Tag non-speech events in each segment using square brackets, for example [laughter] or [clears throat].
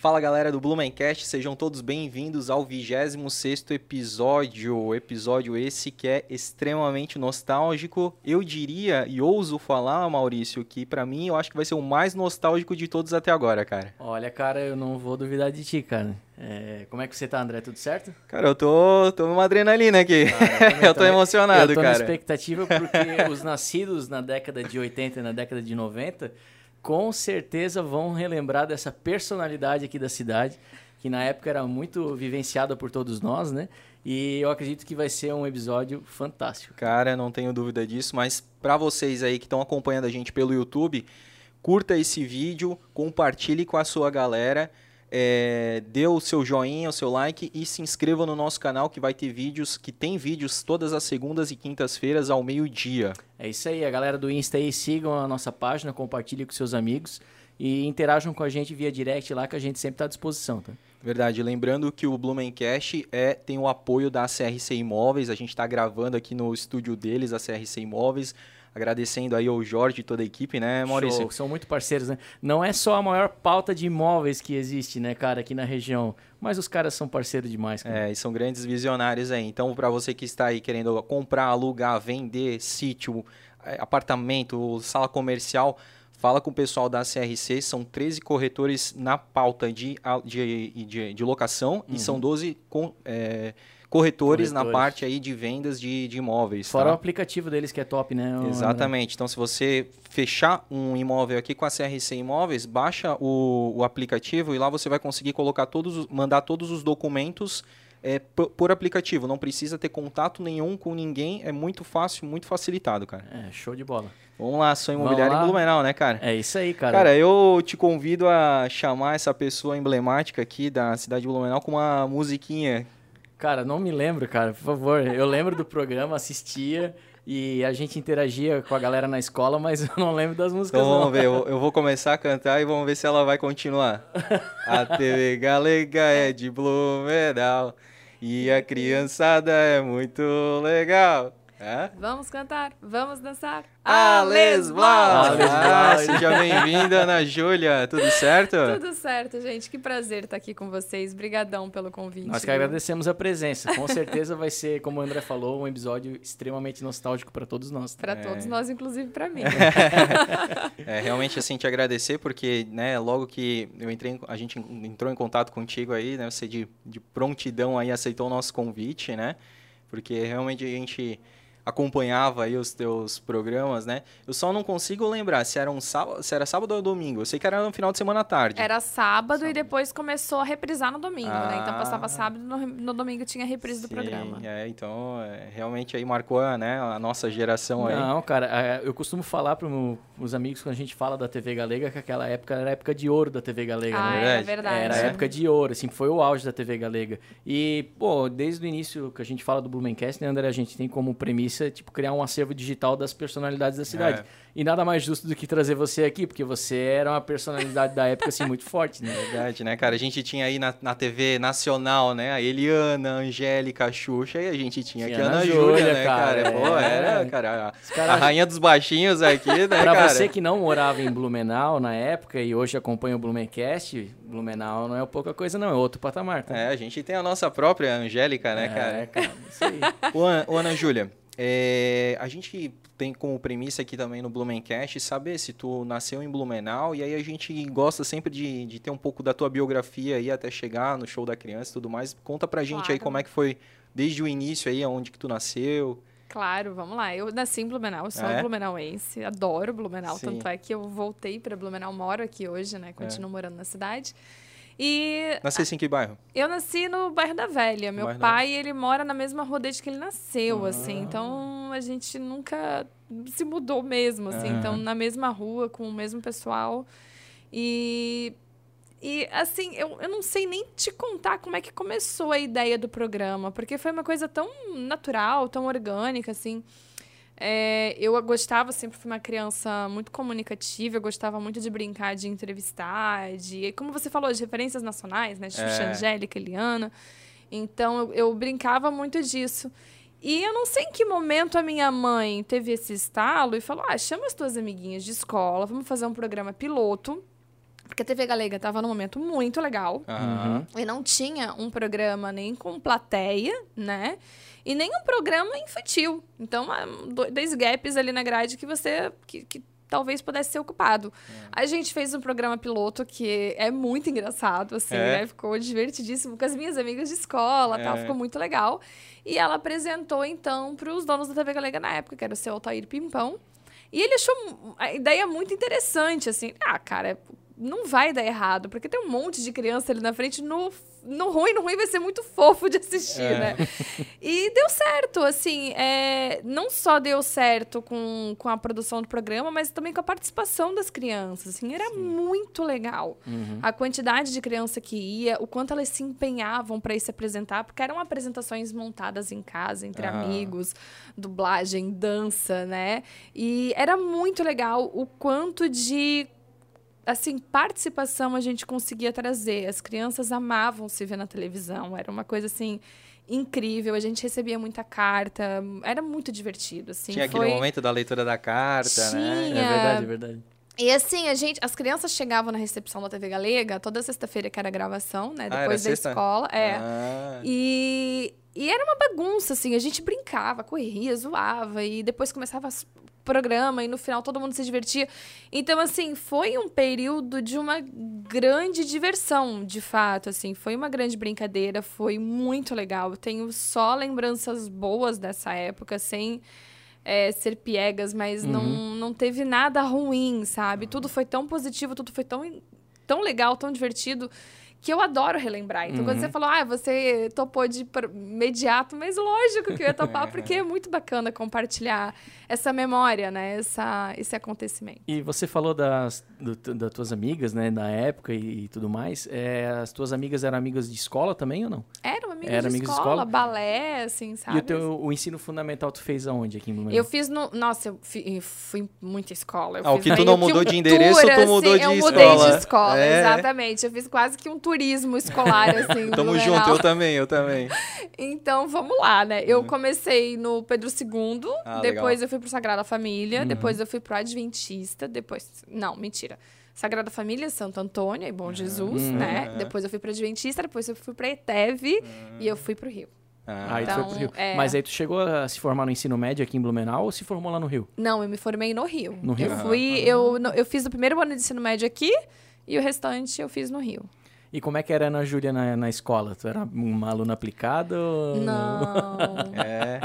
Fala galera do Blumencast, sejam todos bem-vindos ao 26º episódio, episódio esse que é extremamente nostálgico. Eu diria e ouso falar, Maurício, que para mim eu acho que vai ser o mais nostálgico de todos até agora, cara. Olha, cara, eu não vou duvidar de ti, cara. É, como é que você tá, André? Tudo certo? Cara, eu tô, tô numa adrenalina aqui. Ah, eu, [laughs] eu tô emocionado, eu tô cara. Eu tô na expectativa porque os nascidos na década de 80 e na década de 90 com certeza vão relembrar dessa personalidade aqui da cidade, que na época era muito vivenciada por todos nós, né? E eu acredito que vai ser um episódio fantástico. Cara, não tenho dúvida disso, mas para vocês aí que estão acompanhando a gente pelo YouTube, curta esse vídeo, compartilhe com a sua galera é, dê o seu joinha, o seu like e se inscreva no nosso canal que vai ter vídeos, que tem vídeos todas as segundas e quintas-feiras ao meio-dia. É isso aí, a galera do Insta aí, sigam a nossa página, compartilhem com seus amigos e interajam com a gente via direct lá que a gente sempre está à disposição, tá? Verdade, lembrando que o Blumencast é, tem o apoio da CRC Imóveis, a gente está gravando aqui no estúdio deles, a CRC Imóveis, Agradecendo aí ao Jorge e toda a equipe, né, Maurício? Show. São muito parceiros, né? Não é só a maior pauta de imóveis que existe, né, cara, aqui na região. Mas os caras são parceiros demais, cara. É, e são grandes visionários aí. Então, para você que está aí querendo comprar, alugar, vender sítio, é, apartamento, sala comercial, fala com o pessoal da CRC. São 13 corretores na pauta de, de, de, de locação uhum. e são 12 com, é, corretores, corretores, na parte aí de vendas de, de imóveis. Fora tá? o aplicativo deles que é top, né? Exatamente. Então, se você fechar um imóvel aqui com a CRC Imóveis, baixa o, o aplicativo e lá você vai conseguir colocar todos, mandar todos os documentos é, por, aplicativo. Não precisa ter contato nenhum com ninguém. É muito fácil, muito facilitado, cara. É, show de bola. Vamos lá, sonho imobiliário em Blumenau, né, cara? É isso aí, cara. Cara, eu te convido a chamar essa pessoa emblemática aqui da cidade de Blumenau com uma musiquinha Cara, não me lembro, cara, por favor. Eu lembro do programa, assistia e a gente interagia com a galera na escola, mas [laughs] eu não lembro das músicas. Então vamos não. ver, eu, eu, vou começar a cantar e vamos ver se ela vai continuar. a TV Galega é de Blumenau e a criançada é muito legal. É? Vamos cantar, vamos dançar. Ales ah, Seja bem-vinda, Ana Júlia. Tudo certo? Tudo certo, gente. Que prazer estar aqui com vocês. Obrigadão pelo convite. Nós que agradecemos a presença. Com certeza vai ser, como o André falou, um episódio extremamente nostálgico para todos nós. Para é. todos nós, inclusive para mim. [laughs] é, realmente, assim, te agradecer, porque, né, logo que eu entrei, a gente entrou em contato contigo aí, né, você de, de prontidão aí aceitou o nosso convite, né, porque realmente a gente acompanhava aí os teus programas, né? Eu só não consigo lembrar se era um sábado, se era sábado ou domingo. Eu sei que era no final de semana à tarde. Era sábado, sábado. e depois começou a reprisar no domingo, ah. né? Então passava ah. sábado no, no domingo tinha reprise Sim, do programa. É, então é, realmente aí marcou né, a nossa geração aí. Não, cara, é, eu costumo falar para os amigos quando a gente fala da TV Galega que aquela época era a época de ouro da TV Galega, ah, né? É verdade. Era a época de ouro, assim, foi o auge da TV Galega. E, pô, desde o início que a gente fala do Blumencast, né, André, a gente tem como premissa, tipo, criar um acervo digital das personalidades da cidade. É. E nada mais justo do que trazer você aqui, porque você era uma personalidade da época, assim, muito forte, né? [laughs] Verdade, né, cara? A gente tinha aí na, na TV nacional, né? A Eliana, a Angélica, a Xuxa, e a gente tinha, tinha aqui a Ana Júlia, né, cara? cara? Pô, é. era, cara, a, cara, a rainha dos baixinhos aqui, né, pra cara? você que não morava em Blumenau na época e hoje acompanha o Blumencast, Blumenau não é pouca coisa, não, é outro patamar. Tá? É, a gente tem a nossa própria Angélica, né, é, cara? É, cara, isso aí. Ô, Ana Júlia, é, a gente tem como premissa aqui também no Blumencast saber se tu nasceu em Blumenau e aí a gente gosta sempre de, de ter um pouco da tua biografia aí até chegar no show da criança e tudo mais. Conta pra gente claro. aí como é que foi desde o início aí, aonde que tu nasceu. Claro, vamos lá. Eu nasci em Blumenau, sou é? blumenauense, adoro Blumenau, Sim. tanto é que eu voltei para Blumenau, moro aqui hoje, né? Continuo é. morando na cidade. E Nascesse em que bairro? Eu nasci no bairro da Velha. Meu bairro pai, ele mora na mesma rua desde que ele nasceu, ah. assim. Então a gente nunca se mudou mesmo, assim. Então na mesma rua, com o mesmo pessoal. E e, assim, eu, eu não sei nem te contar como é que começou a ideia do programa, porque foi uma coisa tão natural, tão orgânica, assim. É, eu gostava, sempre fui uma criança muito comunicativa, eu gostava muito de brincar, de entrevistar, de, como você falou, de referências nacionais, né? Xuxa, é. Angélica, Eliana. Então, eu, eu brincava muito disso. E eu não sei em que momento a minha mãe teve esse estalo e falou: ah, chama as tuas amiguinhas de escola, vamos fazer um programa piloto Porque a TV Galega estava num momento muito legal. Aham. E não tinha um programa nem com plateia, né? E nem um programa infantil. Então, há dois gaps ali na grade que você. que, que talvez pudesse ser ocupado. A gente fez um programa piloto que é muito engraçado, assim, É? né? Ficou divertidíssimo com as minhas amigas de escola tal. É. Ficou muito legal. E ela apresentou, então, para os donos da TV Galega na época, que era o seu Altair Pimpão. E ele achou a ideia muito interessante, assim. Ah, cara, não vai dar errado, porque tem um monte de criança ali na frente. No, no ruim, no ruim vai ser muito [laughs] fofo de assistir, É. né? E deu certo, assim. é, não só deu certo com, com a produção do programa, mas também com a participação das crianças. Assim, era muito legal. A quantidade de criança que ia, o quanto elas se empenhavam para ir se apresentar, porque eram apresentações montadas em casa, entre Ah. amigos, dublagem, dança, né? E era muito legal o quanto de assim, participação a gente conseguia trazer. As crianças amavam se ver na televisão. Era uma coisa assim incrível. A gente recebia muita carta. Era muito divertido, assim. Tinha aquele Foi... momento da leitura da carta, né? É Tinha. verdade, é verdade. E assim, a gente, as crianças chegavam na recepção da TV Galega toda sexta-feira que era gravação, né? Ah, era Depois da sexta? escola. É. Ah, E, e era uma bagunça, assim, a gente brincava, corria, zoava, e depois começava programa, e no final todo mundo se divertia. Então, assim, foi um período de uma grande diversão, de fato, assim, foi uma grande brincadeira, foi muito legal. Eu tenho só lembranças boas dessa época, sem é, ser piegas, mas não, não teve nada ruim, sabe? Tudo foi tão positivo, tudo foi tão, tão legal, tão divertido, que eu adoro relembrar. Então, quando você falou, ah, você topou de imediato, mas lógico que eu ia topar, [laughs] porque é muito bacana compartilhar essa memória, né? Essa, esse acontecimento. E você falou das, do- das tuas amigas, né, da época e, e tudo mais. É, as tuas amigas eram amigas de escola também ou não? Era uma amiga Era de, amiga de escola, escola? balé, assim, sabe? E o teu o ensino fundamental tu fez aonde aqui em Blumenau? Eu fiz no. Nossa, eu fi- fui muita escola. Eu Ah, o que tu não mudou de endereço, tu mudou assim, de Eu mudei escola. de escola, É. exatamente. Eu fiz quase que um turismo escolar, [laughs] assim. Tamo Blumenau. junto, eu também, eu também. Então, vamos lá, né? Eu comecei no Pedro II, Uhum. Ah, depois legal. eu fui pro Sagrada Família, Uhum. depois eu fui pro Adventista, depois... Não, mentira. Sagrada Família, Santo Antônio e Bom Jesus, Uhum. né? Uhum. Depois eu fui pro Adventista, depois eu fui pra ETEV e eu fui pro Rio. Ah, Aí tu Então, foi pro Rio. é. Mas aí tu chegou a se formar no ensino médio aqui em Blumenau ou se formou lá no Rio? Não, eu me formei no Rio. No Rio? Eu fui... Eu, eu fiz o primeiro ano de ensino médio aqui e o restante eu fiz no Rio. E como é que era a Ana Júlia na, na escola? Tu era uma aluna aplicada ou... Não. É.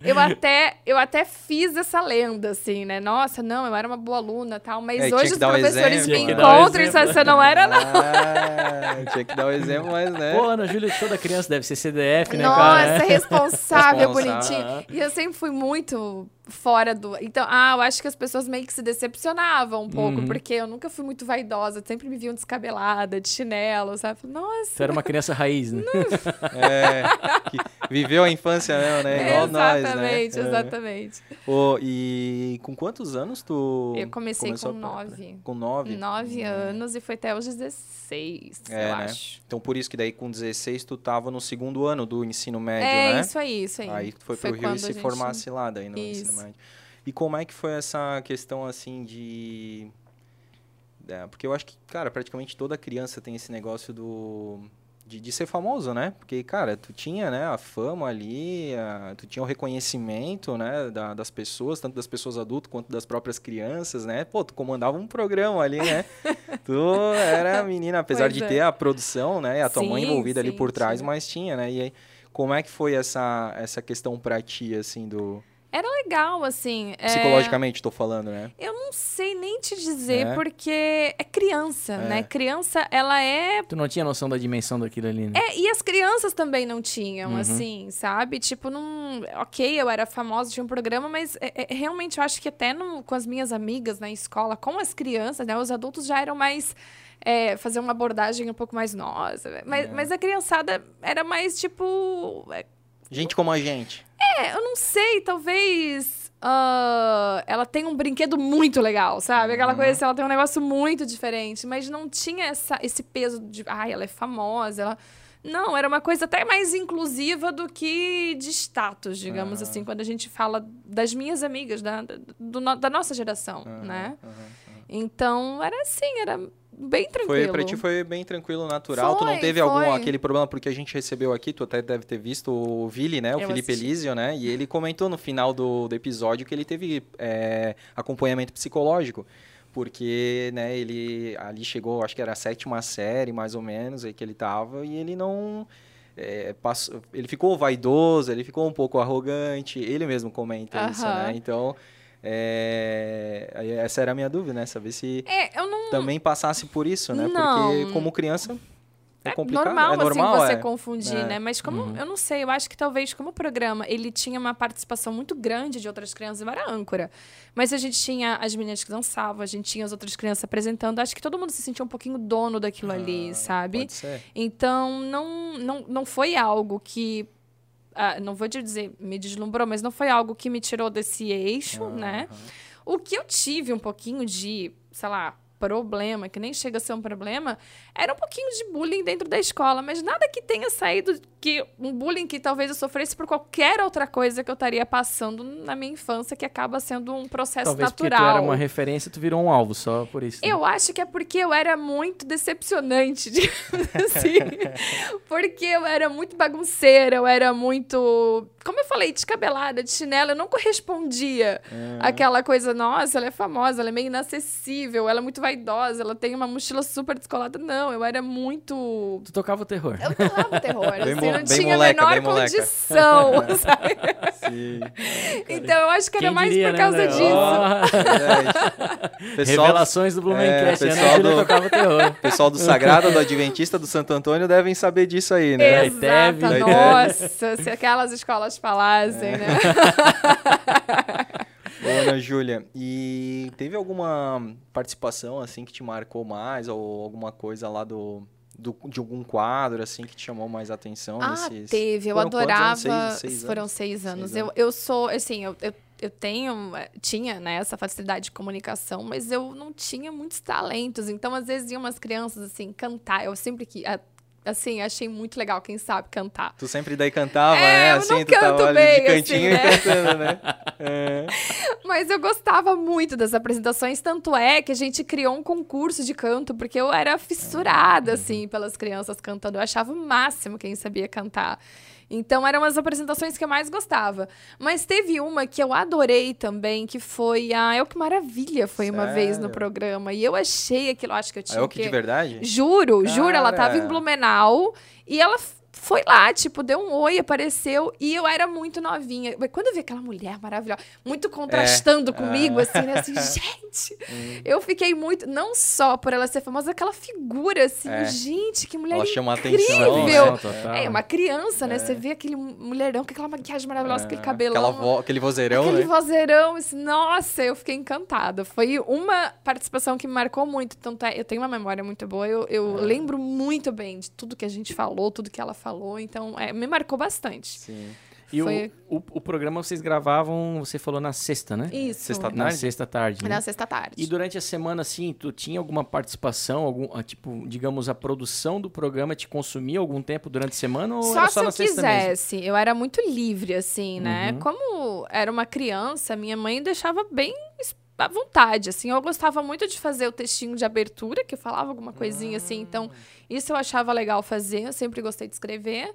Eu até, eu até fiz essa lenda, assim, né? Nossa, não, eu era uma boa aluna tal, mas É, hoje os professores exemplo, me né? Encontram e exemplo. você não era, não. Ah, tinha que dar o exemplo, mas né? Pô, Ana Júlia, toda criança deve ser CDF, né, Nossa, cara? responsável, Responsável. bonitinho. E eu sempre fui muito fora do. Então, ah, eu acho que as pessoas meio que se decepcionavam um pouco, Uhum. porque eu nunca fui muito vaidosa, sempre me viam descabelada, de chinelo, sabe? Nossa. Tu era uma criança raiz, né? [laughs] É, que viveu a infância mesmo, né? Igual nós, né? exatamente, É. exatamente. Ô, e com quantos anos tu Eu comecei começou com nove. Com nove? Nove anos e foi até os 16, É, eu né? acho. Então por isso que daí com 16 tu tava no segundo ano do ensino médio, é, né? isso aí, isso aí. Aí tu foi, pro Rio e quando se gente- formasse lá daí no Isso. ensino médio. E como é que foi essa questão assim de. É, porque eu acho que, cara, praticamente toda criança tem esse negócio do. De, de ser famoso, né? Porque, cara, tu tinha, né, a fama ali, a- tu tinha o reconhecimento, né, da- das pessoas, tanto das pessoas adultas quanto das próprias crianças, né? Pô, tu comandava um programa ali, né? [laughs] tu era a menina, apesar Pois de é. ter a produção, né, e a tua mãe Sim, envolvida ali sim, por trás, tinha. mas tinha, né? E aí, como é que foi essa, essa questão pra ti, assim, do... Era legal, assim. é, Psicologicamente, tô falando, né? Eu não sei nem te dizer, É? porque é criança, É. né? Criança, ela é Tu não tinha noção da dimensão daquilo ali, né? É, e as crianças também não tinham, Uhum. assim, sabe? Tipo, não. Ok, eu era famosa, tinha um programa, mas é, é, realmente eu acho que até no- com as minhas amigas na escola, com as crianças, né? Os adultos já eram mais. é, fazer uma abordagem um pouco mais nossa. Mas, É. mas a criançada era mais tipo. Gente como a gente. É, eu não sei, talvez. ah, ela tem um brinquedo muito legal, sabe? Aquela Uhum. coisa assim, ela tem um negócio muito diferente, mas não tinha essa, esse peso de. Ai, ela é famosa, ela. Não, era uma coisa até mais inclusiva do que de status, digamos Aham. assim, quando a gente fala das minhas amigas, da, do da nossa geração, Aham, né? Então, era assim, era bem tranquilo. Foi, pra ti foi bem tranquilo, natural. Foi, tu não teve foi. algum aquele problema, porque a gente recebeu aqui, tu até deve ter visto o Vili, né? O Eu Felipe assisti. Elísio, né? E ele comentou no final do, do episódio que ele teve é, acompanhamento psicológico. Porque, né, ele ali chegou, acho que era a sétima série, mais ou menos, aí que ele tava, e ele não. é, passou, ele ficou vaidoso, ele ficou um pouco arrogante, ele mesmo comenta isso, Aham. né? Então, é, essa era a minha dúvida, né? Saber se É, eu não. também passasse por isso, né? Não. Porque como criança é, É complicado. normal, é normal, assim, você é. confundir, É. né? Mas como, eu não sei, eu acho que talvez como o programa, ele tinha uma participação muito grande de outras crianças, eu era âncora. Mas a gente tinha as meninas que dançavam, a gente tinha as outras crianças apresentando, acho que todo mundo se sentia um pouquinho dono daquilo ali, sabe? Ah, Pode ser. Então, não, não, não foi algo que. Ah, não vou te dizer, me deslumbrou, mas não foi algo que me tirou desse eixo, né? O que eu tive um pouquinho de, sei lá, problema, que nem chega a ser um problema, era um pouquinho de bullying dentro da escola, mas nada que tenha saído que um bullying que talvez eu sofresse por qualquer outra coisa que eu estaria passando na minha infância, que acaba sendo um processo Talvez natural. tu era uma referência, tu virou um alvo só por isso. né? Eu acho que é porque eu era muito decepcionante, [laughs] assim. porque eu era muito bagunceira, eu era muito. Como eu falei, descabelada, de chinelo, eu não correspondia àquela coisa, nossa, ela é famosa, ela é meio inacessível, ela é muito vaidosa, ela tem uma mochila super descolada. Não, eu era muito. Tu tocava o terror. Eu tocava terror, Bem assim, não bem tinha moleca, a menor bem moleca. condição, [laughs] sabe? Sim. Então eu acho que era Quem mais diria, por né, causa né? disso. Verdade. [laughs] Pessoal, Revelações do Blumencast. É, Ana pessoal do- tocava o terror. pessoal do Sagrado, do Adventista, do Santo Antônio devem saber disso aí, né? Exato. Nossa, se aquelas escolas falassem, né? Ô, Ana Júlia, e teve alguma participação assim que te marcou mais ou alguma coisa lá do, do- de algum quadro assim que te chamou mais atenção Ah, nesses teve. Eu Foram adorava. anos? Seis- seis foram anos? seis anos. Seis eu, eu sou, assim, eu, eu, eu tenho, eh, tinha, né, essa facilidade de comunicação, mas eu não tinha muitos talentos. Então, às vezes, iam umas crianças, assim, cantar. Eu sempre que. Assim, achei muito legal quem sabe cantar. Tu sempre daí cantava, É, né? eu Assim, não tu tava canto ali bem, de cantinho assim, e né? cantando, né? [laughs] É. Mas eu gostava muito das apresentações, tanto é que a gente criou um concurso de canto, porque eu era fissurada, assim, pelas crianças cantando. Eu achava o máximo quem sabia cantar. Então, eram as apresentações que eu mais gostava. Mas teve uma que eu adorei também, que foi a El Que Maravilha, foi uma vez no Sério? programa. E eu achei aquilo, acho que eu tinha o que de verdade? Juro, juro, ela tava Cara. em Blumenau e ela foi lá, tipo, deu um oi, apareceu e eu era muito novinha. Quando eu vi aquela mulher maravilhosa, muito contrastando comigo, Ah. assim, né? Assim, [laughs] gente, eu fiquei muito, não só por ela ser famosa, aquela figura, assim, É. gente, que mulher Ela chama incrível. atenção, total. É, uma criança, né? Você vê aquele mulherão com aquela maquiagem maravilhosa, aquele É, cabelão. aquela vo- aquele vozeirão, Aquele né? vozeirão, assim, nossa, eu fiquei encantada. Foi uma participação que me marcou muito. Tanto é, eu tenho uma memória muito boa, eu, eu É. lembro muito bem de tudo que a gente falou, tudo que ela falou, então é, me marcou bastante. Sim. E o- Foi- o, o, programa vocês gravavam, você falou na sexta, né? Isso. Sexta Na sexta tarde. né? Na sexta tarde. E durante a semana, assim, tu tinha alguma participação, algum, ah, tipo, digamos, a produção do programa te consumia algum tempo durante a semana ou Só era se só eu na sexta mesmo? quisesse. Eu era muito livre, assim, né? Uhum. Como era uma criança, minha mãe deixava bem à vontade, assim. Eu gostava muito de fazer o textinho de abertura, que eu falava alguma coisinha assim. Então, isso eu achava legal fazer. Eu sempre gostei de escrever.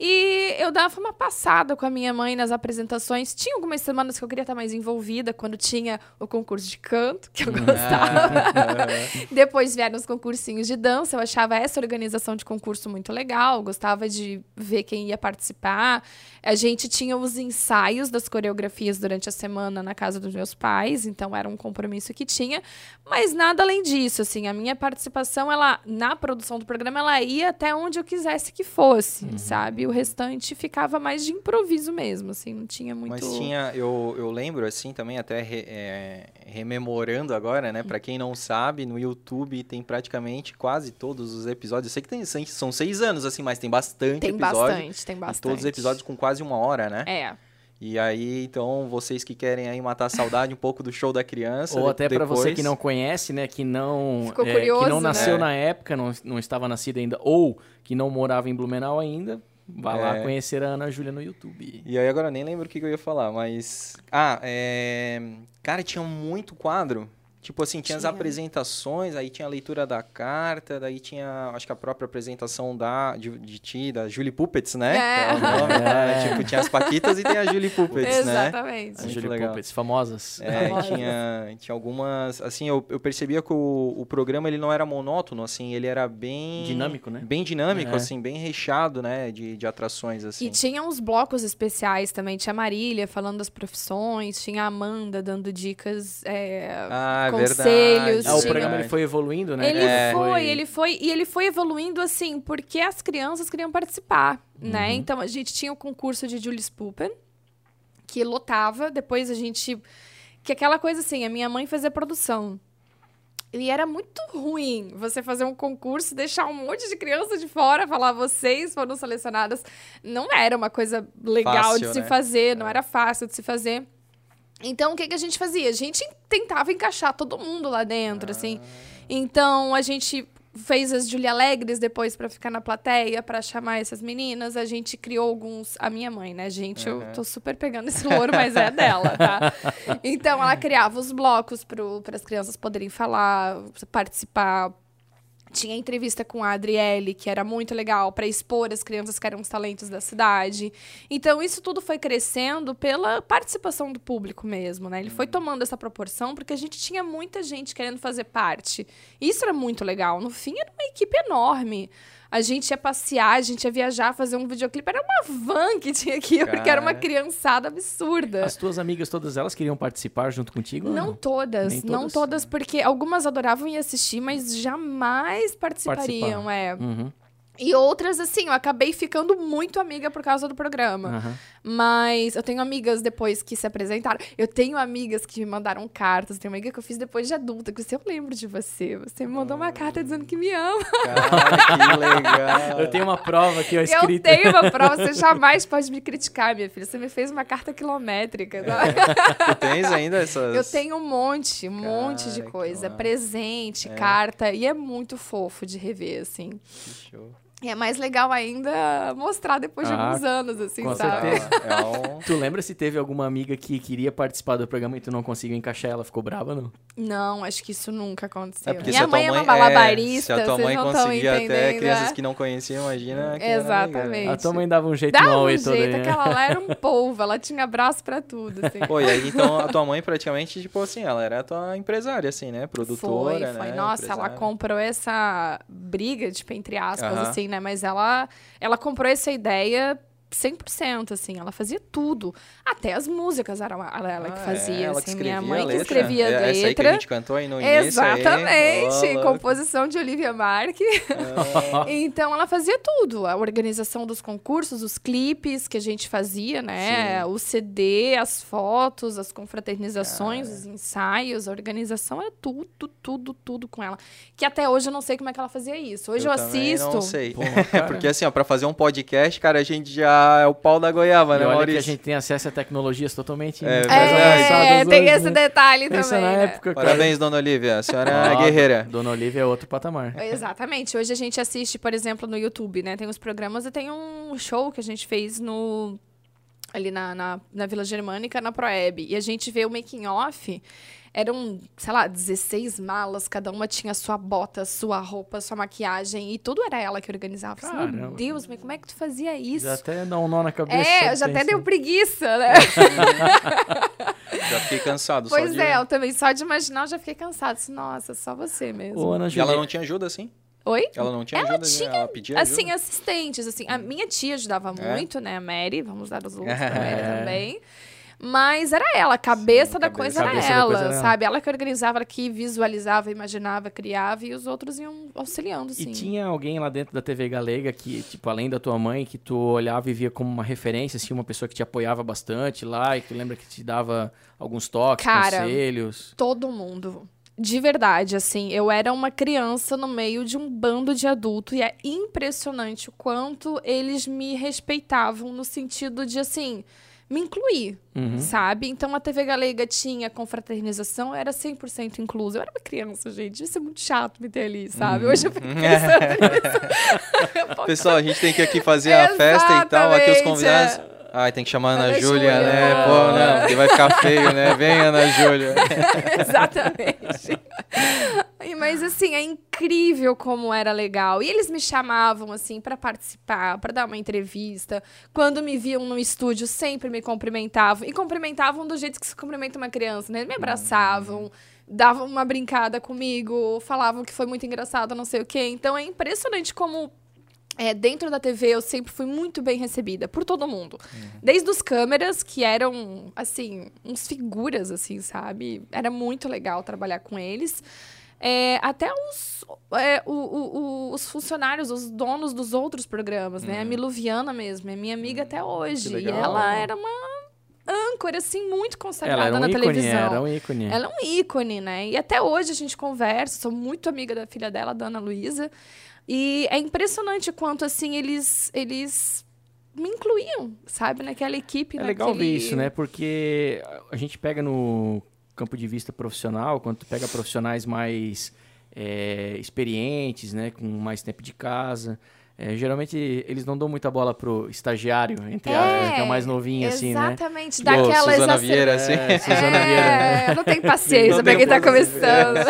E eu dava uma passada com a minha mãe nas apresentações. Tinha algumas semanas que eu queria estar mais envolvida, quando tinha o concurso de canto, que eu [laughs] gostava. [laughs] Depois vieram os concursinhos de dança. Eu achava essa organização de concurso muito legal. Gostava de ver quem ia participar. A gente tinha os ensaios das coreografias durante a semana na casa dos meus pais, então era um compromisso que tinha. Mas nada além disso, assim, a minha participação, ela na produção do programa, ela ia até onde eu quisesse que fosse, sabe? O restante ficava mais de improviso mesmo, assim, não tinha muito. Mas tinha, eu, eu lembro assim também, até re- é, rememorando agora, né? Pra quem não sabe, no YouTube tem praticamente quase todos os episódios. Eu sei que tem, são- seis anos, assim, mas tem bastante Tem episódio. bastante, tem bastante. todos os episódios com quase uma hora, né? É. E aí, então, vocês que querem aí matar a saudade um pouco do show da criança. Ou até pra você que não conhece, né? Que não, Ficou é, curioso, que não né? nasceu na época, não, não estava nascido ainda, ou que não morava em Blumenau ainda, vá lá É. conhecer a Ana Júlia no YouTube. E aí agora eu nem lembro o que que eu ia falar, mas. Ah, é. Cara, tinha muito quadro. Tipo assim, tinha, tinha, as apresentações, aí tinha a leitura da carta, daí tinha, acho que a própria apresentação da, de, de ti, da Julie Puppets, né? É. é nome, [laughs] é. Tipo, tinha as Paquitas e tem a Julie Puppets, Exatamente. né? Exatamente. As Julie legal. Puppets, famosas. É, tinha, tinha algumas, assim, eu, eu percebia que o, o programa, ele não era monótono, assim, ele era bem... Dinâmico, né? Bem dinâmico, é. assim, bem recheado, né, de, de atrações, assim. E tinha uns blocos especiais também, tinha a Marília falando das profissões, tinha a Amanda dando dicas, é, ah, conselhos. Ah, o programa ele foi evoluindo, né? Ele é. foi, ele foi, e ele foi evoluindo assim, porque as crianças queriam participar, né? uhum. né? Então a gente tinha o concurso de Julius Puppen, que lotava, depois a gente que aquela coisa assim, a minha mãe fazia produção. E era muito ruim você fazer um concurso, deixar um monte de criança de fora, falar vocês foram selecionadas. Não era uma coisa legal fácil, de se né? fazer, não é. era fácil de se fazer. Então, o que, que a gente fazia? A gente tentava encaixar todo mundo lá dentro, assim. ah. assim. Então, a gente fez as Julia Alegres depois para ficar na plateia, para chamar essas meninas. A gente criou alguns. A minha mãe, né, gente? Uhum. Eu tô super pegando esse louro, mas é dela, tá? [laughs] Então, ela criava os blocos para as crianças poderem falar, participar tinha entrevista com a Adriele, que era muito legal, para expor as crianças que eram os talentos da cidade. Então, isso tudo foi crescendo pela participação do público mesmo, né? Ele foi uhum. tomando essa proporção porque a gente tinha muita gente querendo fazer parte. Isso era muito legal. No fim, era uma equipe enorme. A gente ia passear, a gente ia viajar, fazer um videoclipe. Era uma van que tinha aqui, Cara. [laughs] porque era uma criançada absurda. As tuas amigas, todas elas queriam participar junto contigo? Não, não? todas, não todas, todas, porque algumas adoravam ir assistir, mas jamais participariam, Participar. é. Uhum. E outras, assim, eu acabei ficando muito amiga por causa do programa. Uhum. Mas eu tenho amigas depois que se apresentaram. Eu tenho amigas que me mandaram cartas. Tem uma amiga que eu fiz depois de adulta, que eu lembro de você. Você me mandou uma carta dizendo que me ama. Cara, que legal. Eu tenho uma prova aqui, ó, escrita. Eu tenho uma prova, você [laughs] jamais pode me criticar, minha filha. Você me fez uma carta quilométrica. Tá? tu tens ainda essas... Eu tenho um monte, um Cara, monte de coisa. Presente, é. carta. E é muito fofo de rever, assim. Que show. E é mais legal ainda mostrar depois de ah, alguns anos, assim, com sabe? Certeza. [laughs] É um... [laughs] Tu lembra se teve alguma amiga que queria participar do programa e tu não conseguiu encaixar ela? Ficou brava, não? Não, acho que isso nunca aconteceu. É Minha mãe, mãe, é uma malabarista, é, se a tua mãe conseguia até crianças que não conheciam, imagina que Exatamente. A tua mãe dava um jeito dava no um jeito, aí, aquela lá era um [laughs] polvo, ela tinha braço pra tudo, assim. Pô, e aí, então, a tua mãe praticamente, tipo assim, ela era a tua empresária, assim, né? Produtora, foi, foi. né? Nossa, ela comprou essa briga, tipo, entre aspas, uh -huh. assim, né? Mas ela ela comprou essa ideia 100%, assim, ela fazia tudo. Até as músicas era ela, ela ah, que fazia, é, ela assim, que minha mãe que escrevia a letra. É, essa aí que a gente cantou aí no início. Exatamente, aí. composição de Olivia Marque. Ah. [laughs] então ela fazia tudo, a organização dos concursos, os clipes que a gente fazia, né? Sim. O CD, as fotos, as confraternizações, os ensaios, a organização era tudo, tudo, tudo com ela. Que até hoje eu não sei como é que ela fazia isso. Hoje eu, eu assisto. Não sei. Pô, [laughs] Porque assim, ó, para fazer um podcast, cara, a gente já é o pau da goiaba, e né, olha Maurício? que a gente tem acesso a tecnologias totalmente é, é, é tem esse né? detalhe Pensa também. na né? época, Parabéns, dona Olivia. A senhora é guerreira. Dona Olivia é outro patamar. Exatamente. Hoje a gente assiste, por exemplo, no YouTube, né? Tem os programas e tem um show que a gente fez no ali na, na, na Vila Germânica, na Proeb. E a gente vê o making off eram, sei lá, 16 malas, cada uma tinha sua bota, sua roupa, sua maquiagem, e tudo era ela que organizava. Caramba. Meu Deus, mas como é que tu fazia isso? Já até dá um nó na cabeça. É, já até deu preguiça, né? [laughs] já fiquei cansado. Pois de... é, eu também, só de imaginar, eu já fiquei cansado. Nossa, só você mesmo. Ô, Ana e ela não tinha ajuda, assim? Oi? Ela não tinha ela ajuda? Tinha, ela pedia assim, ajuda? assistentes, assim. A minha tia ajudava é? muito, né? A Mary, vamos dar os loucos [laughs] pra Mary também. Mas era ela, a cabeça Sim, da cabeça, coisa era ela, coisa sabe? Ela. ela que organizava, ela que visualizava, imaginava, criava e os outros iam auxiliando, sim. E tinha alguém lá dentro da TV Galega que, tipo, além da tua mãe, que tu olhava e via como uma referência, assim, uma pessoa que te apoiava bastante lá e que lembra que te dava alguns toques, Cara, conselhos? todo mundo de verdade, assim, eu era uma criança no meio de um bando de adulto e é impressionante o quanto eles me respeitavam no sentido de assim, me incluir, uhum. sabe? Então a TV Galega tinha confraternização, era 100% incluso. Eu era uma criança, gente, isso é muito chato me ter ali, sabe? Uhum. Hoje eu fico pensando [laughs] nisso. [laughs] Pessoal, a gente tem que aqui fazer a [laughs] festa e tal, aqui os convidados... É. Ai, tem que chamar a Ana, Ana Júlia, Júlia, né? Pô, não, porque vai ficar feio, né? Vem, Ana Júlia. [laughs] Exatamente. Mas assim, é incrível como era legal. E eles me chamavam assim para participar, para dar uma entrevista. Quando me viam no estúdio, sempre me cumprimentavam e cumprimentavam do jeito que se cumprimenta uma criança, né? Me abraçavam, davam uma brincada comigo, falavam que foi muito engraçado, não sei o quê. Então é impressionante como é, dentro da TV eu sempre fui muito bem recebida por todo mundo. Uhum. Desde os câmeras, que eram, assim, uns figuras, assim, sabe? Era muito legal trabalhar com eles. É, até os, é, o, o, os funcionários, os donos dos outros programas, né? A uhum. Miluviana mesmo, é minha amiga até uhum. hoje. E ela era uma âncora, assim, muito consagrada um na ícone, televisão. Era um ícone. Ela é um ícone, né? E até hoje a gente conversa, sou muito amiga da filha dela, da Ana Luísa. E é impressionante quanto, assim, eles, eles me incluíam, sabe, naquela equipe. É legal ver isso, né? Porque a gente pega no campo de vista profissional, quando tu pega profissionais mais é, experientes, né, com mais tempo de casa, é, geralmente eles não dão muita bola pro estagiário, entre é, aspas, que é o mais novinho, assim, né? Exatamente, daquela Suzana Vieira, assim. É, Suzana é, Vieira. Né? Não tem paciência pra quem tá começando. [laughs]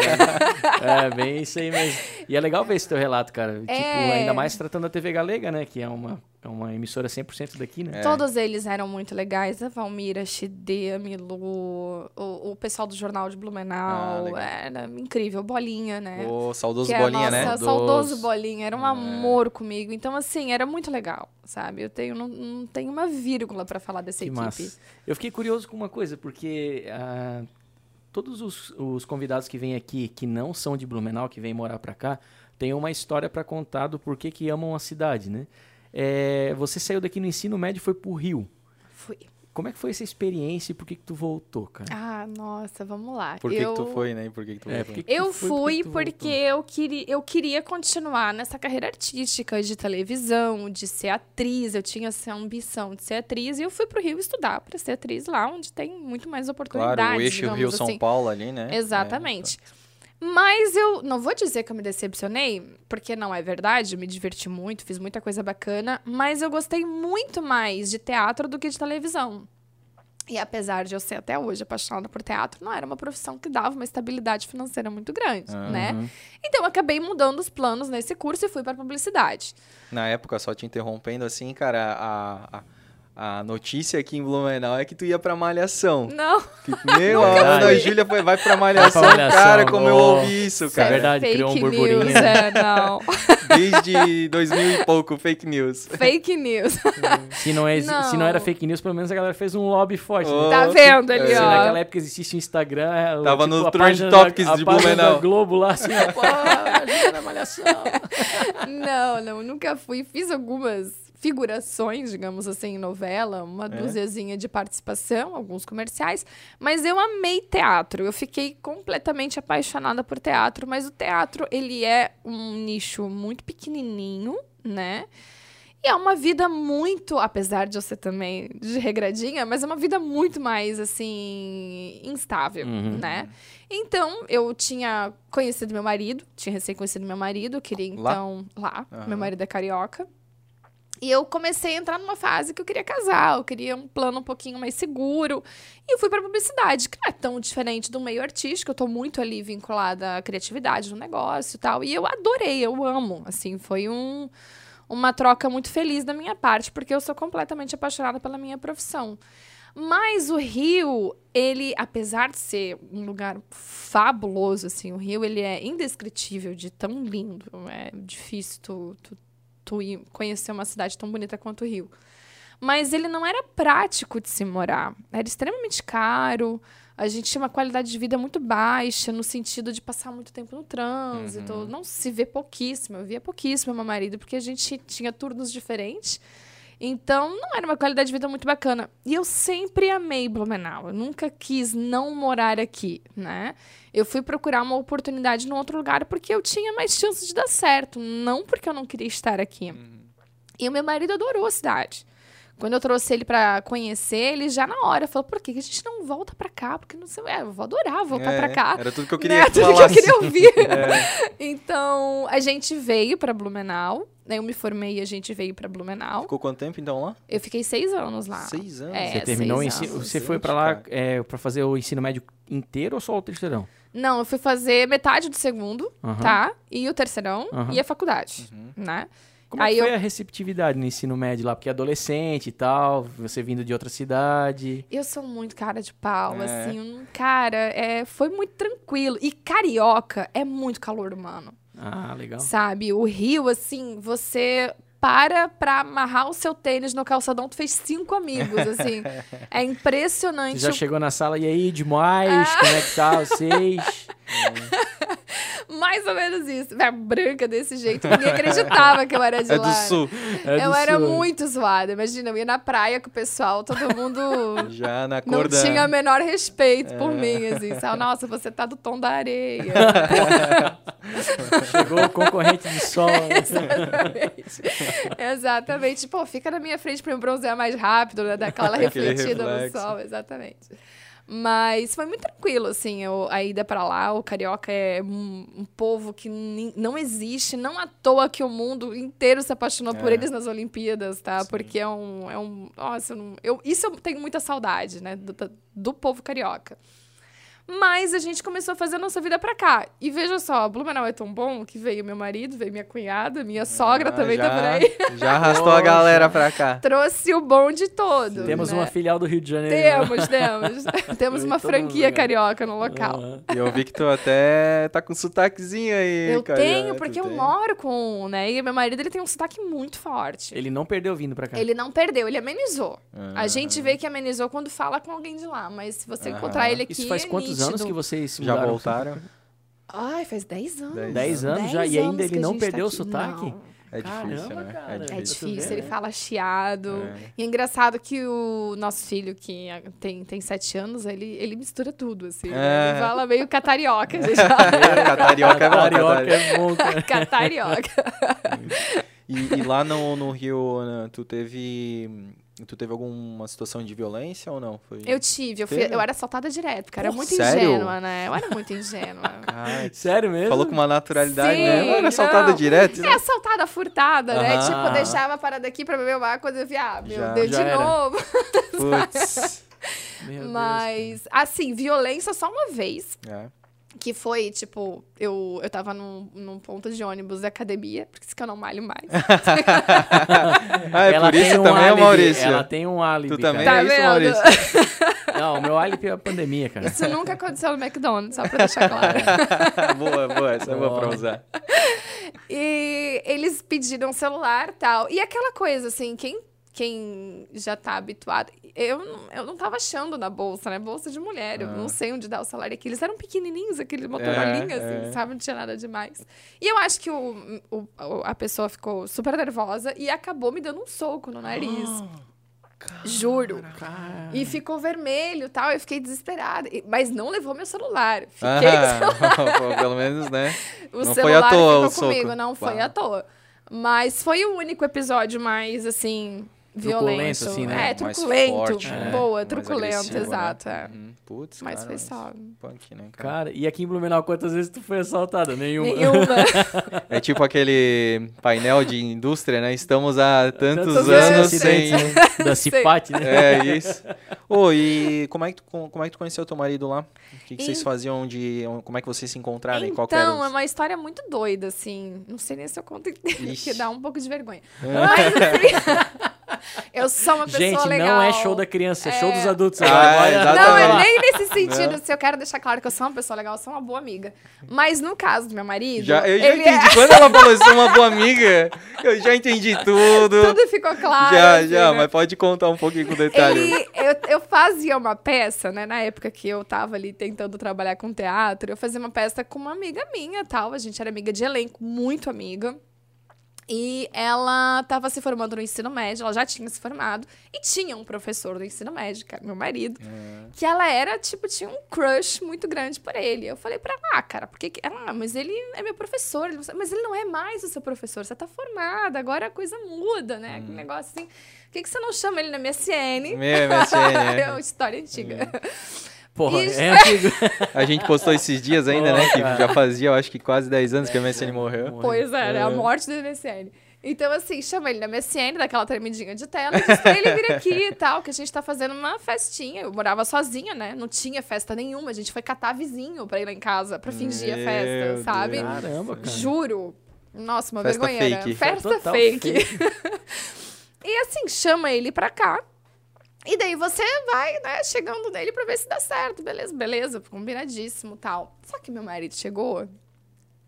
É, bem isso aí mesmo. E é legal ver esse teu relato, cara. Tipo, é. ainda mais tratando da TV Galega, né? Que é uma é uma emissora 100% daqui, né? É. Todos eles eram muito legais. A Valmira, a Xidê, a Milu, o, o pessoal do Jornal de Blumenau. Ah, era incrível. Bolinha, né? O saudoso é Bolinha, né? nossa, né? Saudoso Bolinha. Era um é. amor comigo. Então, assim, era muito legal, sabe? Eu tenho, não, não tenho uma vírgula para falar dessa que equipe. Massa. Eu fiquei curioso com uma coisa, porque... Uh, todos os, os convidados que vêm aqui, que não são de Blumenau, que vêm morar para cá, têm uma história para contar do porquê que amam a cidade, né? É, você saiu daqui no ensino médio e foi pro Rio. Fui. Como é que foi essa experiência e por que, que tu voltou, cara? Ah, nossa, vamos lá. Por que, eu... que tu foi, né? por que, que tu é, que eu fui por porque eu queria, eu queria continuar nessa carreira artística de televisão, de ser atriz. Eu tinha essa ambição de ser atriz e eu fui pro Rio estudar para ser atriz lá, onde tem muito mais oportunidades. Claro, o eixo Rio-São assim. Paulo ali, né? Exatamente. É, mas eu não vou dizer que eu me decepcionei, porque não é verdade, eu me diverti muito, fiz muita coisa bacana, mas eu gostei muito mais de teatro do que de televisão. E apesar de eu ser até hoje apaixonada por teatro, não era uma profissão que dava uma estabilidade financeira muito grande, uhum. né? Então eu acabei mudando os planos nesse curso e fui para publicidade. Na época, só te interrompendo assim, cara, a, a a notícia aqui em Blumenau é que tu ia pra Malhação. Não. Meu, a Ana Júlia foi, vai pra Malhação, pra malhação cara, como oh. eu ouvi isso, cara. É verdade, fake criou um burburinho. News, é, não. [laughs] Desde 2000 e pouco, fake news. Fake news. [laughs] se, não é, não. se não era fake news, pelo menos a galera fez um lobby forte. Oh, né? Tá vendo ali, é. ó. Se naquela época existisse o Instagram... É, Tava tipo, no Trend Topics da, de Blumenau. A Globo lá, assim, [laughs] pô, a Malhação. Não, não, nunca fui. Fiz algumas figurações, digamos assim, em novela, uma é. dúziazinha de participação, alguns comerciais, mas eu amei teatro. Eu fiquei completamente apaixonada por teatro, mas o teatro, ele é um nicho muito pequenininho, né? E é uma vida muito, apesar de eu ser também de regradinha, mas é uma vida muito mais, assim, instável, uhum. né? Então, eu tinha conhecido meu marido, tinha recém conhecido meu marido, queria então, lá, lá uhum. meu marido é carioca. E eu comecei a entrar numa fase que eu queria casar, eu queria um plano um pouquinho mais seguro. E eu fui para publicidade, que não é tão diferente do meio artístico, eu tô muito ali vinculada à criatividade no negócio e tal. E eu adorei, eu amo. Assim, foi um, uma troca muito feliz da minha parte, porque eu sou completamente apaixonada pela minha profissão. Mas o Rio, ele, apesar de ser um lugar fabuloso, assim, o Rio, ele é indescritível de tão lindo. É difícil tu, tu ir conhecer uma cidade tão bonita quanto o Rio. Mas ele não era prático de se morar. Era extremamente caro. A gente tinha uma qualidade de vida muito baixa, no sentido de passar muito tempo no trânsito. Uhum. Não se vê pouquíssimo. Eu via pouquíssimo meu marido, porque a gente tinha turnos diferentes. Então, não era uma qualidade de vida muito bacana. E eu sempre amei Blumenau. Eu nunca quis não morar aqui, né? Eu fui procurar uma oportunidade em outro lugar porque eu tinha mais chances de dar certo, não porque eu não queria estar aqui. Uhum. E o meu marido adorou a cidade. Quando eu trouxe ele pra conhecer, ele já na hora falou: por que a gente não volta pra cá? Porque não sei, é, eu vou adorar voltar é, pra cá. Era tudo que eu queria né? [laughs] Tudo que eu queria ouvir. [laughs] é. Então, a gente veio pra Blumenau. Eu me formei e a gente veio pra Blumenau. Ficou quanto tempo então lá? Eu fiquei seis anos lá. Seis anos? É, você terminou o ensino. Você foi pra lá é, pra fazer o ensino médio inteiro ou só o terceirão? Não, eu fui fazer metade do segundo, uhum. tá? E o terceirão uhum. e a faculdade, uhum. né? Como Aí foi eu... a receptividade no ensino médio lá? Porque é adolescente e tal, você vindo de outra cidade. Eu sou muito cara de pau, é. assim. Cara, é, foi muito tranquilo. E carioca é muito calor humano. Ah, legal. Sabe? O Rio, assim, você para pra amarrar o seu tênis no calçadão, tu fez cinco amigos, assim. [laughs] é impressionante. Você já chegou na sala, e aí, demais? Ah. Como é que tá vocês? [laughs] [laughs] Mais ou menos isso. Minha branca desse jeito. Ninguém acreditava que eu era de é lá. Do sul. É eu do era sul. muito zoada. Imagina, eu ia na praia com o pessoal, todo mundo. [laughs] Já na cor Não da... tinha o menor respeito é. por mim, assim. Sabe? [laughs] Nossa, você tá do tom da areia. Chegou o concorrente de sol. Exatamente. Exatamente. Pô, fica na minha frente pra eu bronzear mais rápido, né? Daquela refletida no sol. Exatamente. Mas foi muito tranquilo, assim, eu, a ida para lá. O carioca é um, um povo que não existe, não à toa que o mundo inteiro se apaixonou é. por eles nas Olimpíadas, tá? Sim. Porque é um. É um nossa, eu, isso eu tenho muita saudade, né? Do, do povo carioca. Mas a gente começou a fazer a nossa vida pra cá. E veja só, Blumenau é tão bom que veio meu marido, veio minha cunhada, minha sogra ah, também já, tá por aí. [laughs] Já arrastou a galera pra cá. [laughs] Trouxe o bonde todo. Temos né? uma filial do Rio de Janeiro. Temos, [laughs] temos. temos uma franquia carioca no local. Uhum. E eu vi que tu até tá com sotaquezinho aí. Eu carioca, tenho, porque eu tem. moro com, né? E meu marido ele tem um sotaque muito forte. Ele não perdeu vindo pra cá. Ele não perdeu, ele amenizou. Uhum. A gente vê que amenizou quando fala com alguém de lá, mas se você uhum. encontrar ele aqui. Isso faz é quantos anos que vocês já voltaram? Ai, faz 10 anos. 10 anos já, e ainda ele não perdeu tá o sotaque? Não. É difícil, Caramba, né? Cara, é difícil. É difícil, ele fala chiado. É. E é engraçado que o nosso filho, que tem, tem sete anos, ele, ele mistura tudo, assim. É. Ele fala meio catarioca. [laughs] Gente é, catarioca é bom. Catarioca é bom. [laughs] Catarioca. e, e, lá no, no Rio, Ana, tu teve Tu teve alguma situação de violência ou não? Foi... Eu tive, eu, fui, eu era assaltada direto, porque era muito sério? ingênua, né? Eu era muito ingênua. [laughs] [laughs] sério mesmo? Falou com uma naturalidade, Sim, né? Eu era assaltada não. direto. É, assaltada furtada, -huh. né? Tipo, deixava a parada aqui pra beber o ar, quando eu via, ah, meu já, Deus, já de era. novo. Putz. [laughs] Mas, Deus, assim, violência só uma vez. É. Que foi, tipo, eu, eu tava num, num ponto de ônibus da academia, porque isso que eu não malho mais. ah, é ela por isso um também, é Maurício? Ela tem um álibi. Tu também tá é isso, Maurício? [laughs] não, o meu álibi é a pandemia, cara. Isso nunca aconteceu no McDonald's, só pra deixar claro. [laughs] boa, boa, essa é boa pra usar. E eles pediram celular e tal. E aquela coisa, assim, quem quem já tá habituado. Eu, eu não tava achando na bolsa, né? Bolsa de mulher. Eu não ah. sei onde dá o salário aqui. Eles eram pequenininhos, aquele motorolinha, é, assim, é. sabe? Não tinha nada demais. E eu acho que o, o, a pessoa ficou super nervosa e acabou me dando um soco no nariz. Juro. Cara. E ficou vermelho e tal. Eu fiquei desesperada. Mas não levou meu celular. Fiquei ah, [laughs] celular. Pelo menos, né? [laughs] O não celular foi à toa ficou comigo. Não foi Uau. à toa. Mas foi o único episódio mais, assim, violento. assim, né? É, truculento. Forte, né? Boa, truculento, né? exato. Né? É. Uhum. Putz, Mas cara, foi só. Punk, né, cara? cara? e aqui em Blumenau, quantas vezes tu foi assaltada? Nenhuma. Nenhuma. [laughs] é tipo aquele painel de indústria, né? Estamos há tantos, tantos anos sem... [laughs] da Cipat, né? É, isso. Ô, oh, e como é, que tu, como é que tu conheceu teu marido lá? O que, que e... vocês faziam de... Como é que vocês se encontraram? Então, qual era os... é uma história muito doida, assim. Não sei nem se eu conto, [laughs] porque dá um pouco de vergonha. É. Mas, assim... Eu sou uma pessoa Gente, legal. não é show da criança, é, é show dos adultos. Ah, não, é nem nesse sentido. Se eu quero deixar claro que eu sou uma pessoa legal, eu sou uma boa amiga. Mas no caso do meu marido. Já, eu já entendi. É... Quando ela falou que sou uma boa [laughs] amiga, eu já entendi tudo. Tudo ficou claro. Já, assim, já, né? mas pode contar um pouquinho com detalhe. Ele, eu, eu fazia uma peça, né? Na época que eu tava ali tentando trabalhar com teatro, eu fazia uma peça com uma amiga minha tal. A gente era amiga de elenco, muito amiga. E ela estava se formando no ensino médio, ela já tinha se formado, e tinha um professor do ensino médio, que era meu marido, é. que ela era, tipo, tinha um crush muito grande por ele. Eu falei pra ela, ah, cara, porque que... Ela, ah, mas ele é meu professor, ele... mas ele não é mais o seu professor, você tá formada, agora a coisa muda, né? Hum. Um negócio assim. Por que, que você não chama ele na MSN? Meu, MSN, é uma história antiga. Hum. Porra, Isso. é antigo. [laughs] A gente postou esses dias ainda, né? Que já fazia, eu acho que quase 10 anos que a MSN morreu. Pois é, é. a morte do MSN. Então, assim, chama ele na MSN, daquela tremidinha de tela, e diz pra ele vir aqui e tal, que a gente tá fazendo uma festinha. Eu morava sozinha, né? Não tinha festa nenhuma. A gente foi catar vizinho pra ir lá em casa, pra fingir Meu a festa, Deus. sabe? Caramba, cara. Juro. Nossa, uma festa vergonha. Fake. Festa fake. fake. [laughs] e assim, chama ele pra cá. E daí você vai, né, chegando nele pra ver se dá certo. Beleza, beleza, combinadíssimo tal. Só que meu marido chegou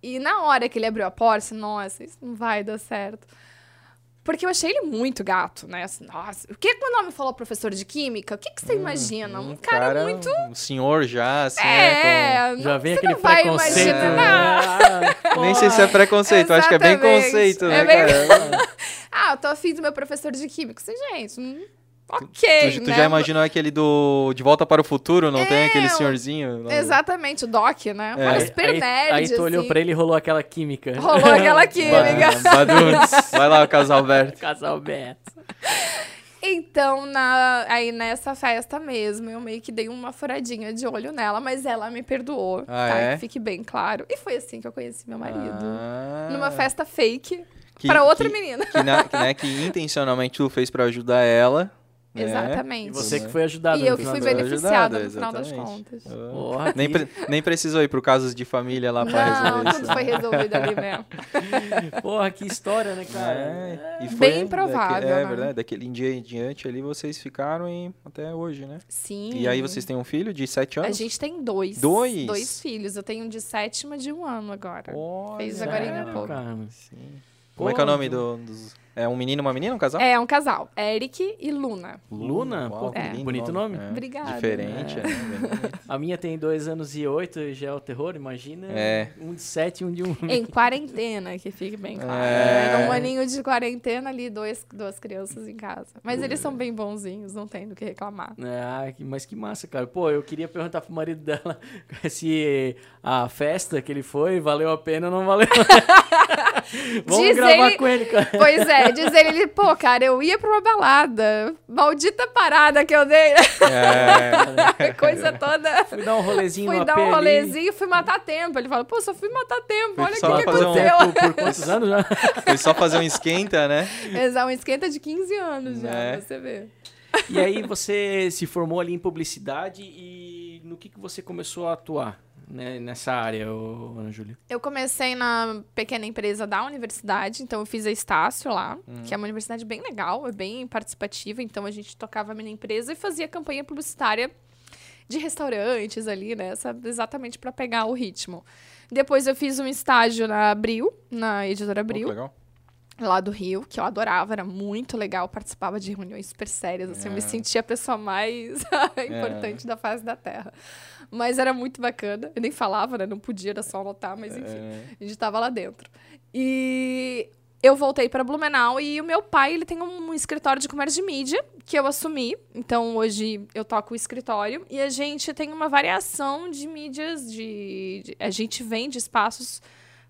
e na hora que ele abriu a porta, nossa, isso não vai dar certo. Porque eu achei ele muito gato, né? Assim, nossa, o que que meu nome falou professor de química? O que que você hum, imagina? Um, cara, cara, muito... Um senhor já, assim, é, né? Com... Já vem aquele preconceito. Né? Nem sei se é [laughs] preconceito, acho que é bem conceito, né, é bem... cara? [laughs] ah, eu tô afim do meu professor de química. Assim, gente, Ok. Tu, tu né? já imaginou aquele do De Volta para o Futuro? Não é, tem aquele senhorzinho? Não. Exatamente, o Doc, né? É. Aí, super aí, nerd. Aí tu assim. olhou pra ele e rolou aquela química. Rolou aquela [laughs] química. Vai lá, o casal Berto. [laughs] Casal Berto. Então, na, aí nessa festa mesmo, eu meio que dei uma furadinha de olho nela, mas ela me perdoou, ah, tá? É? Que fique bem claro. E foi assim que eu conheci meu marido. Ah. Numa festa fake. Que, pra outra que, menina. Que, na, que, né, que intencionalmente tu fez pra ajudar ela. É. Exatamente. E você que foi ajudado. E eu que fui beneficiada no final das contas. Oh, nem, pre nem precisou ir pro casos de família lá pra resolver Não, tudo foi resolvido ali mesmo. [laughs] Porra, que história, né, cara? É, e foi Bem provável, É, né? verdade. Daquele dia em diante ali, vocês ficaram e até hoje, né? Sim. E aí vocês têm um filho de sete anos? A gente tem dois. Dois? Dois filhos. Eu tenho um de e de um ano agora. Oh, Fez agora em pouco. Cara, sim. Como é que é o nome do, dos é um menino e uma menina, um casal? É, um casal. Eric e Luna. Luna? Pô, é. bonito nome. É. Obrigada. Diferente, é. é a minha tem dois anos e oito e já é o terror, imagina. É. Um de sete e um de um. Em quarentena, que fique bem claro. É. Um aninho de quarentena ali, dois, duas crianças em casa. Mas eles são bem bonzinhos, não tem do que reclamar. É, mas que massa, cara. Pô, eu queria perguntar pro marido dela [laughs] se a festa que ele foi valeu a pena ou não valeu. [laughs] Vamos Diz gravar ele... com ele, cara. Pois é, diz ele, ele, pô, cara, eu ia pra uma balada. Maldita parada que eu dei. É. [laughs] Coisa toda. Fui dar um rolezinho Fui dar um rolezinho, fui matar tempo. Ele fala, pô, só fui matar tempo. Olha o que, que aconteceu. Um, [laughs] por, por, quantos anos já? Foi só fazer um esquenta, né? Exato, um esquenta de 15 anos já, é. você vê. E aí você se formou ali em publicidade e no que, que você começou a atuar? Né, nessa área, Ana Júlia? Eu comecei na pequena empresa da universidade, então eu fiz a Estácio lá, uhum. que é uma universidade bem legal, é bem participativa, então a gente tocava a minha empresa e fazia campanha publicitária de restaurantes ali, né, exatamente para pegar o ritmo. Depois eu fiz um estágio na Abril, na editora Abril. Oh, legal lá do Rio, que eu adorava, era muito legal, participava de reuniões super sérias, assim, é. eu me é. sentia a pessoa mais [laughs] importante é. da face da Terra. Mas era muito bacana. Eu nem falava, né? Não podia, era só anotar, mas enfim, é. a gente tava lá dentro. E eu voltei para Blumenau e o meu pai, ele tem um escritório de comércio de mídia que eu assumi. Então hoje eu toco o escritório e a gente tem uma variação de mídias de, de a gente vende espaços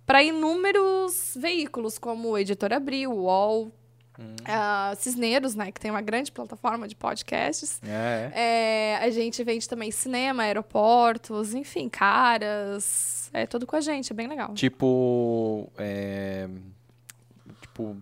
para inúmeros veículos como Editora Abril, UOL, Uh, Cisneiros, né? Que tem uma grande plataforma de podcasts. É, é. a gente vende também cinema, aeroportos, enfim, caras. É tudo com a gente, é bem legal. Tipo. É, tipo.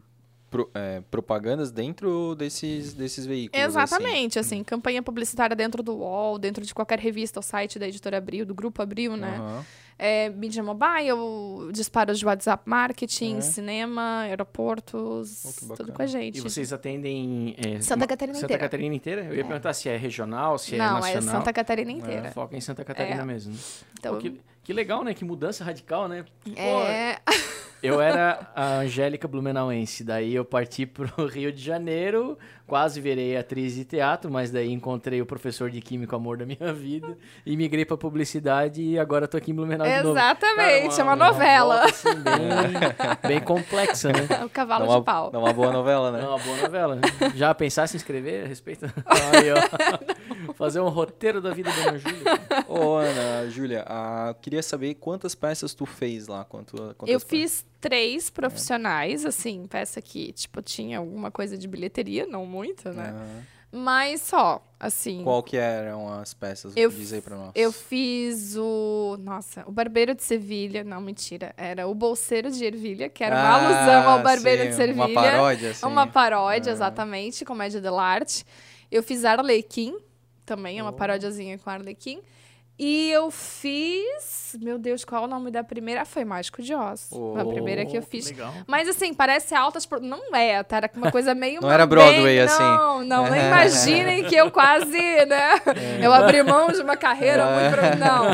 Pro, é, propagandas dentro desses, desses veículos. Assim. Exatamente, assim. assim. campanha publicitária dentro do UOL, dentro de qualquer revista ou site da editora Abril, do Grupo Abril, né? Uhum é, mídia mobile, disparos de WhatsApp marketing, é. cinema, aeroportos, oh, tudo com a gente. E vocês atendem é, Santa Catarina Santa inteira. Catarina inteira? Eu ia é. perguntar se é regional, se é Não, é nacional. Não, é Santa Catarina inteira. foca em Santa Catarina mesmo. Então, Pô, que, que, legal, né? Que mudança radical, né? É... Eu era a Angélica Blumenauense, daí eu parti pro Rio de Janeiro, quase virei atriz de teatro, mas daí encontrei o professor de química amor da minha [laughs] vida e migrei pra publicidade e agora tô aqui em Blumenau de novo. Exatamente, Cara, uma, é uma, novela. Uma assim, bem, [laughs] bem, complexa, né? O cavalo uma, de pau. É uma boa novela, né? É uma boa novela. Já pensasse em escrever a respeito? [laughs] Aí, ó. Fazer um roteiro da vida da Ana Júlia. Ô, Ana, Júlia, ah, queria saber quantas peças tu fez lá. Quanto, eu fiz três profissionais, é. assim, peça que, tipo, tinha alguma coisa de bilheteria, não muito, né? Uhum. Mas só, assim. Qual que eram as peças? Eu, Diz aí pra nós. Eu fiz o. Nossa, o Barbeiro de Sevilha. Não, mentira. Era o Bolseiro de Ervilha, que era uma ah, alusão ao Barbeiro sim, de Sevilha. Uma paródia, assim. Uma paródia, exatamente, comédia dell'arte. Eu fiz Arlequim, também é uma oh. paródiazinha com Arlequim. E eu fiz. Meu Deus, qual é o nome da primeira? Ah, foi Mágico de Oz. Oh, a primeira que eu fiz. Legal. Mas assim, parece altas. Não é, tá? Era uma coisa meio. [laughs] não era Broadway bem... assim. Não, não. não [laughs] imaginem que eu quase, né? É. Eu abri mão de uma carreira muito. Pro... Não.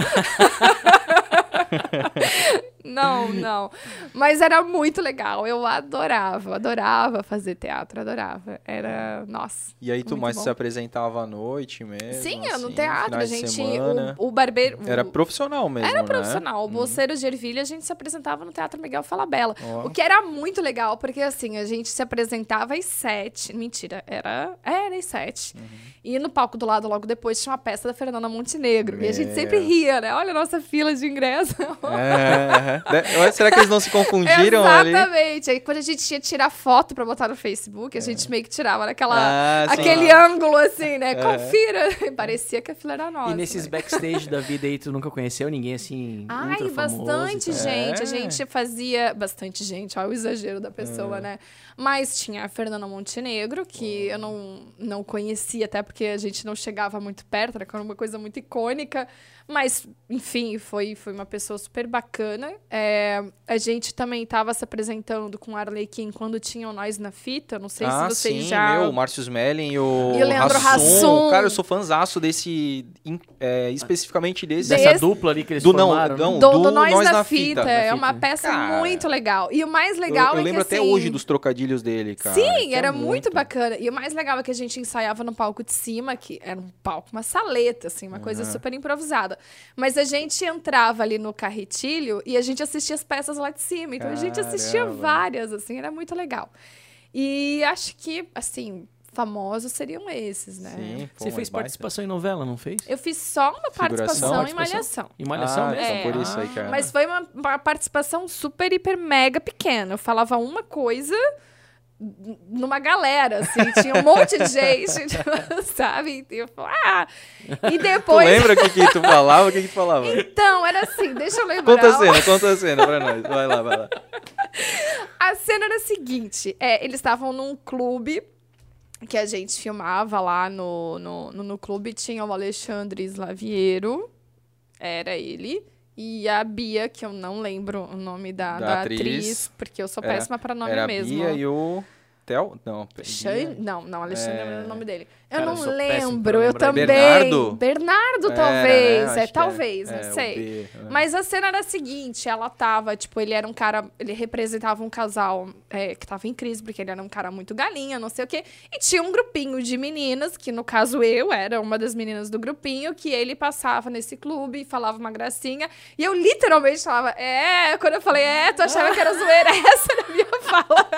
[laughs] Não, [laughs] não. Mas era muito legal. Eu adorava, adorava fazer teatro, adorava. Era, nossa. E aí tu mais bom. se apresentava à noite mesmo? Sim, assim, no teatro. A gente. O, o, barbeiro. Era profissional mesmo. Era né? profissional. O uhum. Bolseiro de Ervilha, a gente se apresentava no Teatro Miguel Falabella. Oh. O que era muito legal, porque assim, a gente se apresentava às sete. Mentira, era. Era às sete. Uhum. E no palco do lado, logo depois, tinha uma peça da Fernanda Montenegro. E a gente sempre ria, né? Olha a nossa fila de ingresso. É, é. Será que eles não se confundiram Exatamente. ali? Exatamente. Aí quando a gente ia tirar foto pra botar no Facebook, a gente é. meio que tirava naquela, ah, aquele ângulo assim, né? É. Confira. [laughs] Parecia que a fila era nossa. E nesses backstage da vida aí, tu nunca conheceu ninguém assim? Ai, bastante gente. A gente fazia. Bastante gente, olha o exagero da pessoa, é. né? Mas tinha a Fernanda Montenegro, que oh. eu não, não conhecia, até porque a gente não chegava muito perto, era uma coisa muito icônica. Mas, enfim, foi, foi uma pessoa super bacana. É, a gente também estava se apresentando com o Arlequim quando tinham nós na fita. Não sei ah, se vocês sim, já. Meu, o Márcio Smelling e o. E o Leandro Hassum. Cara, eu sou fãzaço desse. É, especificamente desse. Dessa dupla ali que eles do, formaram. Não, não, do, do, do Nós, nós na, na fita. fita. É uma peça cara, muito legal. E o mais legal eu, eu é lembro que. até assim, hoje dos trocadilhos dele, cara. Sim, era muito... muito bacana. E o mais legal é que a gente ensaiava no palco de cima, que era um palco, uma saleta, assim, uma uhum. coisa super improvisada. Mas a gente entrava ali no carretilho e a gente assistia as peças lá de cima. Então Caramba. a gente assistia várias, assim, era muito legal. E acho que, assim, famosos seriam esses, né? Sim, pô, Você fez participação em novela, não fez? Eu fiz só uma participação, em Malhação. Em Malhação ah, mesmo? É, por isso aí, cara. Mas foi uma, uma participação super, hiper, mega pequena. Eu falava uma coisa numa galera, assim, tinha um monte de gente, [laughs] sabe? E, eu, ah! e depois... Tu lembra o que, que tu falava? O que, que tu falava? Então, era assim, deixa eu lembrar. Conta a cena, conta a cena pra nós. Vai lá, vai lá. A cena era a seguinte, é, eles estavam num clube que a gente filmava lá no, no, no, no clube, tinha o Alexandre Slaviero, era ele, e a Bia, que eu não lembro o nome da, da, da atriz, atriz, porque eu sou péssima para nome era mesmo. A Bia e o Theo? Não, Xan... Não, não, Alexandre é... é o nome dele. Eu Cara, não eu lembro, eu também. Bernardo? Bernardo, talvez. Né? É, talvez, é. não é, sei. B, né? Mas a cena era a seguinte: ela tava, tipo, ele era um cara, ele representava um casal é, que tava em crise, porque ele era um cara muito galinha, não sei o quê. E tinha um grupinho de meninas, que no caso eu era uma das meninas do grupinho, que ele passava nesse clube e falava uma gracinha. E eu literalmente falava, é, quando eu falei, é, tu achava que era zoeira, [laughs] essa era a minha fala.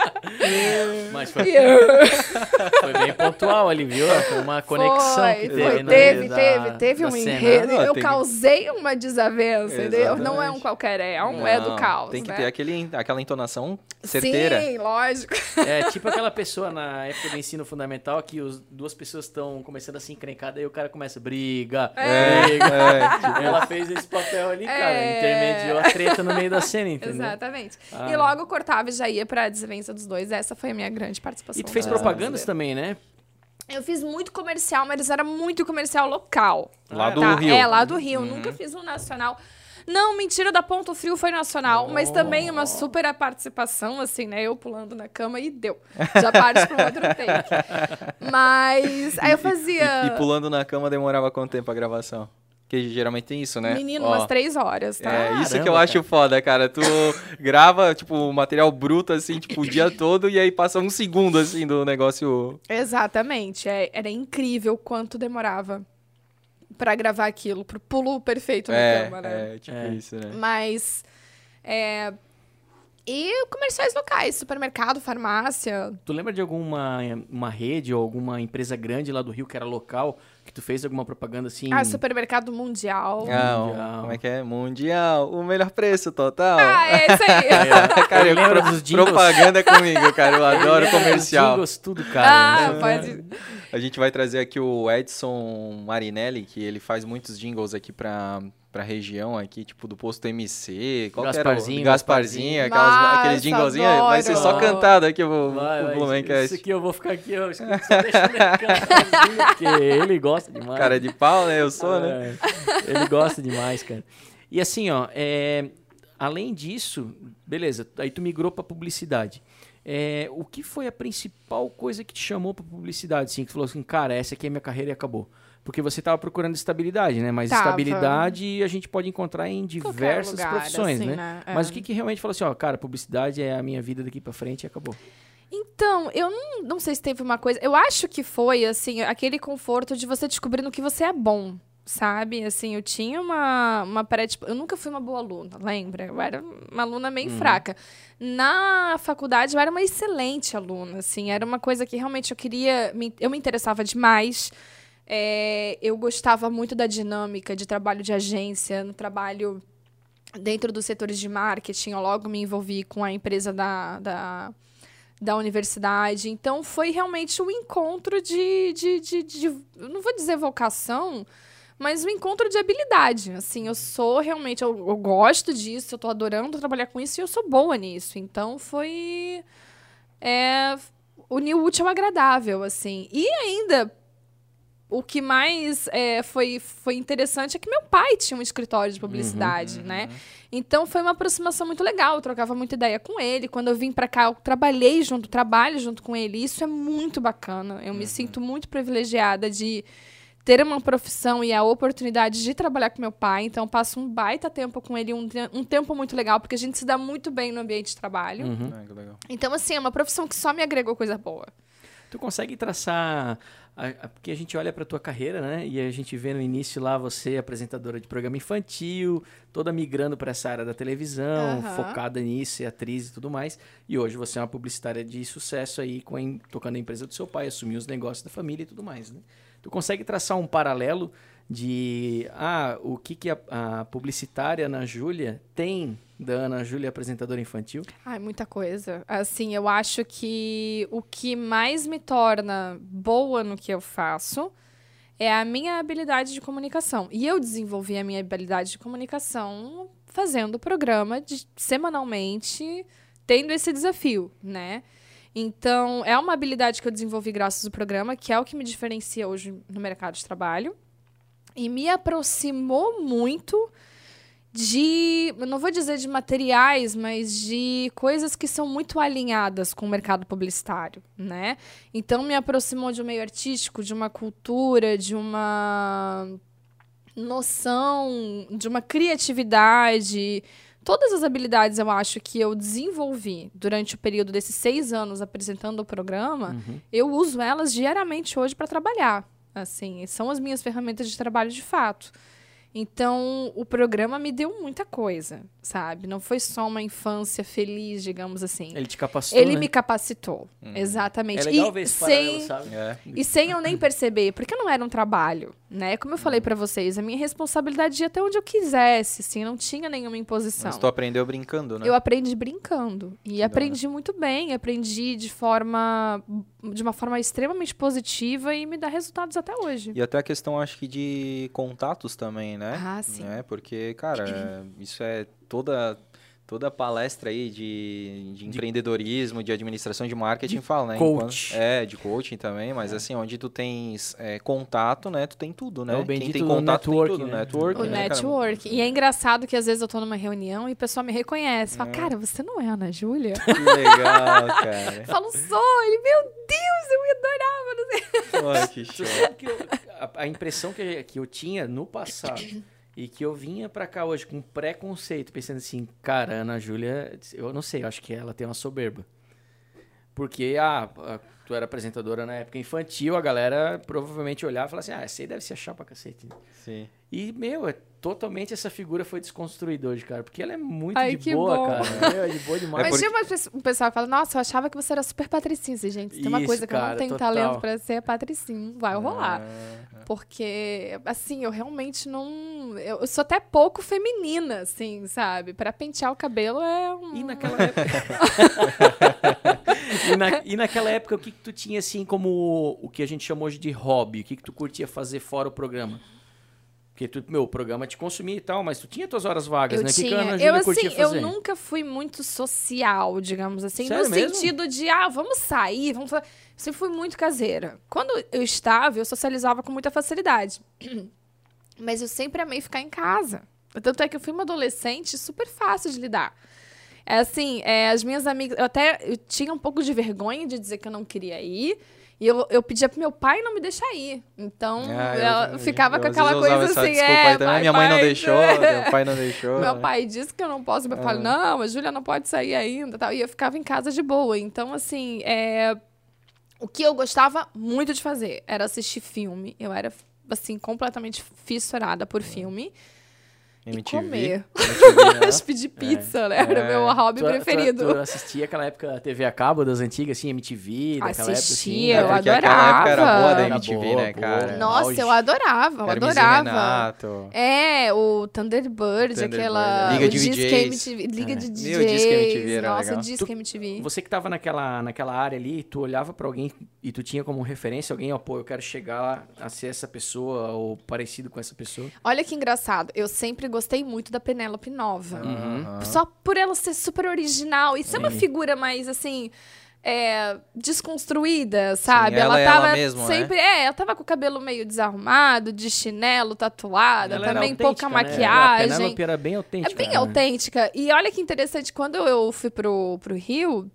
[laughs] Mas foi, [laughs] foi bem pontual ali, viu? Uma conexão foi, que teve. Foi, teve, da, teve, teve um enredo. eu causei uma desavença, entendeu? Não é um qualquer, é um Não, é do caos. Tem que né? ter aquele, aquela entonação certeira. Sim, lógico. É [laughs] tipo aquela pessoa na época do ensino fundamental que os, duas pessoas estão começando a se encrencar, daí o cara começa, briga, é. briga. É, tipo... Ela fez esse papel ali, cara, é. intermediou a treta no meio da cena, entendeu? Exatamente. Ah. E logo cortava e já ia pra desavença dos dois. Essa foi a minha grande participação. E tu fez propagandas também, né? Eu fiz muito comercial, mas era muito comercial local. Lá do tá? Rio. É, lá do Rio. Uhum. Nunca fiz um nacional. Não, mentira, da Ponto Frio foi nacional, oh. mas também uma super participação, assim, né? Eu pulando na cama e deu. Já parte para outro [laughs] take. Mas aí eu fazia. E, e, pulando na cama demorava quanto tempo a gravação? Que geralmente tem isso, né? Menino, Ó, umas três horas, tá? É, isso Caramba, que eu acho cara. foda, cara. Tu [laughs] grava, tipo, material bruto, assim, tipo, o dia todo e aí passa um segundo, assim, do negócio. Exatamente. É, era incrível quanto demorava para gravar aquilo, pro pulo perfeito na é, câmera. É, tipo é. isso, né? Mas. É, e comerciais locais, supermercado, farmácia. Tu lembra de alguma uma rede ou alguma empresa grande lá do Rio que era local, que tu fez alguma propaganda assim? Ah, supermercado mundial. Ah, mundial. Como é que é? Mundial, o melhor preço total. Ah, é isso aí. [laughs] é, cara, eu lembro dos jingles. Propaganda comigo, cara. Eu adoro comercial. Jingles, tudo, cara. Ah, pode. A gente vai trazer aqui o Edson Marinelli, que ele faz muitos jingles aqui pra pra região aqui, tipo do posto MC, qual Gasparzinho, era o... Gasparzinho, aquelas, Nossa, aqueles jinglezinhos, vai ser só cantado aqui o, vai, o Blumencast. Isso aqui eu vou ficar aqui, ó, só deixando ele [laughs] cantar, porque ele gosta demais. Cara de pau, né? Eu sou, né? É, ele gosta demais, cara. E assim, ó, é, além disso, beleza, aí tu migrou pra publicidade. É, o que foi a principal coisa que te chamou pra publicidade, assim, que tu falou assim, cara, essa aqui é minha carreira e acabou? Porque você estava procurando estabilidade, né? Mas Tava. estabilidade a gente pode encontrar em diversas lugar, profissões, assim, né? né? É. Mas o que, que realmente falou assim, ó, cara, publicidade é a minha vida daqui para frente e acabou? Então, eu não, não sei se teve uma coisa. Eu acho que foi, assim, aquele conforto de você descobrindo que você é bom, sabe? Assim, eu tinha uma, uma pré Eu nunca fui uma boa aluna, lembra? Eu era uma aluna meio uhum. fraca. Na faculdade, eu era uma excelente aluna, assim. Era uma coisa que realmente eu queria. Eu me interessava demais. É, eu gostava muito da dinâmica de trabalho de agência, no trabalho dentro dos setores de marketing. Eu logo me envolvi com a empresa da, da, da universidade. Então, foi realmente um encontro de, de, de, de não vou dizer vocação, mas um encontro de habilidade. Assim, eu sou realmente, eu, eu gosto disso, eu estou adorando trabalhar com isso e eu sou boa nisso. Então, foi... É, unir o útil ao agradável, assim. E ainda o que mais é, foi, foi interessante é que meu pai tinha um escritório de publicidade, uhum, né? Uhum. Então foi uma aproximação muito legal, eu trocava muita ideia com ele. Quando eu vim para cá, eu trabalhei junto, trabalho junto com ele. Isso é muito bacana. Eu uhum. me sinto muito privilegiada de ter uma profissão e a oportunidade de trabalhar com meu pai. Então, eu passo um baita tempo com ele, um, um tempo muito legal, porque a gente se dá muito bem no ambiente de trabalho. Uhum. É, então, assim, é uma profissão que só me agregou coisa boa. Tu consegue traçar porque a gente olha para tua carreira, né? E a gente vê no início lá você apresentadora de programa infantil, toda migrando para essa área da televisão, uhum. focada nisso, e atriz e tudo mais. E hoje você é uma publicitária de sucesso aí, com a, tocando a empresa do seu pai, assumiu os negócios da família e tudo mais, né? Tu consegue traçar um paralelo de ah, o que, que a, a publicitária Ana Júlia tem da Ana Júlia apresentadora infantil? Ai, muita coisa. Assim, eu acho que o que mais me torna boa no que eu faço é a minha habilidade de comunicação. E eu desenvolvi a minha habilidade de comunicação fazendo o programa de, semanalmente, tendo esse desafio, né? Então, é uma habilidade que eu desenvolvi graças ao programa, que é o que me diferencia hoje no mercado de trabalho e me aproximou muito de, não vou dizer de materiais, mas de coisas que são muito alinhadas com o mercado publicitário, né? Então me aproximou de um meio artístico, de uma cultura, de uma noção, de uma criatividade. Todas as habilidades eu acho que eu desenvolvi durante o período desses seis anos apresentando o programa, uhum. eu uso elas diariamente hoje para trabalhar. Assim, são as minhas ferramentas de trabalho de fato. Então, o programa me deu muita coisa, sabe? Não foi só uma infância feliz, digamos assim. Ele te capacitou. Ele né? me capacitou, hum. exatamente. É legal e ver esse sem, paralelo, sabe? É. E sem eu nem perceber, porque não era um trabalho, né? Como eu falei para vocês, a minha responsabilidade ia até onde eu quisesse, assim, não tinha nenhuma imposição. Mas tu aprendeu brincando, né? Eu aprendi brincando. E que aprendi muito bem, aprendi de forma de uma forma extremamente positiva e me dá resultados até hoje. E até a questão, acho que, de contatos também, né? Ah, sim. Né? Porque, cara, [clears throat] isso é toda toda palestra aí de, de, empreendedorismo, de administração de marketing de fala, né? Coach. Enquanto, é, de coaching também, mas é. assim, onde tu tens é, contato, né? Tu tem tudo, né? É Quem tem contato network, tem tudo, né? network. O né, network. E é engraçado que às vezes eu tô numa reunião e o pessoal me reconhece. Fala, é. cara, você não é a Ana Júlia? [laughs] Que legal, cara. [laughs] Falo, sou. Ele, meu Deus, eu me adorava. Não sei. que show. a, a impressão que, que eu tinha no passado e que eu vinha para cá hoje com preconceito, pensando assim, cara, Ana Júlia, eu não sei, eu acho que ela tem uma soberba. Porque, ah, tu era apresentadora na época infantil, a galera provavelmente olhava e falava assim, ah, esse aí deve se achar pra cacete. Sim. E, meu, é totalmente essa figura foi desconstruída hoje, cara. Porque ela é muito Ai, de boa, bom. cara. Meu, é de boa demais. Mas tinha um pessoal que fala, nossa, eu achava que você era super patricinho. Gente, tem uma coisa que cara, eu não tenho total. talento pra ser patricinho. Vai rolar. Ah. Porque, assim, eu realmente não... Eu sou até pouco feminina, assim, sabe? Pra pentear o cabelo é um... E naquela época... [laughs] [laughs] e, na, e, naquela época, o que, que tu tinha, assim, como o que a gente chamou hoje de hobby? O que, que tu curtia fazer fora o programa? Porque tu, meu, o programa te consumia e tal, mas tu tinha tuas horas vagas, eu né? Tinha. Que que eu, assim, eu nunca fui muito social, digamos assim, Sério no mesmo? sentido de, ah, vamos sair, vamos fazer. Sempre fui muito caseira. Quando eu estava, eu socializava com muita facilidade. [clears throat] Mas eu sempre amei ficar em casa. Tanto é que eu fui uma adolescente super fácil de lidar. É assim, é, as minhas amigas. Eu até eu tinha um pouco de vergonha de dizer que eu não queria ir. E eu, eu pedia pro meu pai não me deixar ir. Então, ah, eu, ficava eu, com aquela coisa assim, é, pai, minha mãe não deixou, meu [laughs] pai não deixou. meu pai disse que eu não posso, meu pai, ah. não, a Júlia não pode sair ainda, tal. E eu ficava em casa de boa. Então, assim, é... o que eu gostava muito de fazer era assistir filme. Eu era, assim, completamente fissurada por filme. MTV. E comer. MTV, [laughs] pedir pizza, é. né? Era o é. meu hobby tu, preferido. Tu, tu, assistia aquela época TV a cabo das antigas, assim, MTV, daquela assistia, época, assim? eu adorava. Aquela época era boa da MTV, boa, né, cara? Boa. Nossa, eu adorava, eu adorava. Renato. É, o Thunderbird, Thunderbird aquela... Liga de DJs. MTV, Liga é. de DJs. Meu, Disque MTV era Nossa, legal. Disque MTV. Você que tava naquela, naquela área ali, tu olhava pra alguém e tu tinha como referência alguém, ó, pô, eu quero chegar a ser essa pessoa ou parecido com essa pessoa. Olha que engraçado, eu sempre gostei muito da Penélope Nova. Uhum. Só por ela ser super original e ser uma figura mais assim. É, desconstruída, sabe? Sim, ela, ela tava ela mesmo, né? sempre. Né? É, ela tava com o cabelo meio desarrumado, de chinelo, tatuada, ela também pouca né? maquiagem. A Penélope era bem autêntica. É bem né? autêntica. E olha que interessante, quando eu fui pro, pro Rio,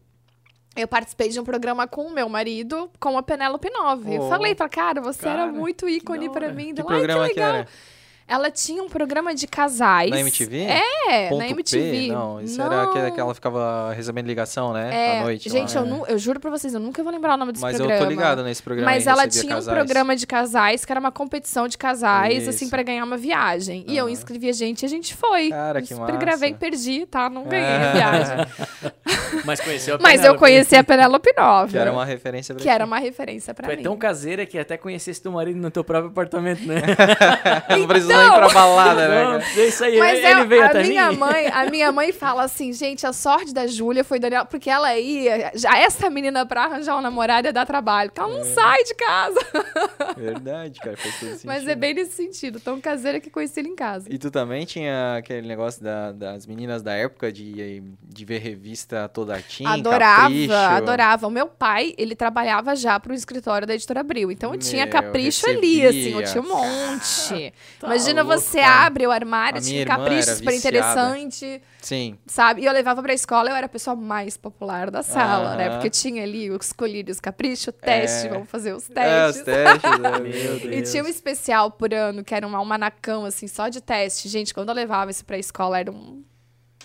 eu participei de um programa com o meu marido, com a Penélope Nova. Oh, eu falei pra cara, você cara, era muito ícone para mim. Que programa que legal. Que era? Ela tinha um programa de casais. Na MTV? É, Ponto na MTV. P? Não, isso não. era aquela que ela ficava recebendo ligação, né? É, à noite. Gente, eu, não, eu juro pra vocês, eu nunca vou lembrar o nome desse Mas programa. Mas eu tô ligado nesse programa. Mas ela tinha casais. um programa de casais, que era uma competição de casais, assim, isso. assim, pra ganhar uma viagem. E eu inscrevi a gente e a gente foi. Cara, que massa. gravei e perdi, tá? Não ganhei a é. viagem. [laughs] Mas conheceu a Mas eu conheci a Penélope Nova. Que era uma referência pra Que era uma referência pra mim. é tão caseira que até conhecesse teu marido no teu próprio apartamento, né? [laughs] não ir pra balada né? Não, é isso aí, Mas ele é, veio a até minha mim. mãe, a [laughs] minha mãe fala assim, gente, a sorte da Júlia foi Daniela, porque ela ia, já essa menina pra arranjar um namorado ia dar trabalho, porque ela não é. sai de casa. [laughs] Verdade, cara, faz todo sentido. Mas é bem nesse sentido, tão caseira que conheci ele em casa. E tu também tinha aquele negócio da, das meninas da época de, de ver revista toda Tim, Adorava, Capricho. adorava. O meu pai, ele trabalhava já pro escritório da editora Abril, então eu Meu, tinha Capricho ali, assim, eu tinha um monte. Tá Imagina louco, você cara. abre o armário, tinha Capricho super interessante. Sim. Sabe? E eu levava pra escola, eu era a pessoa mais popular da sala, né? Porque tinha ali os colírios capricho, teste, é. vamos fazer os testes. É, os testes, né? [laughs] Meu Deus. E tinha um especial por ano, que era um almanacão, assim, só de teste. Gente, quando eu levava isso pra escola, era um,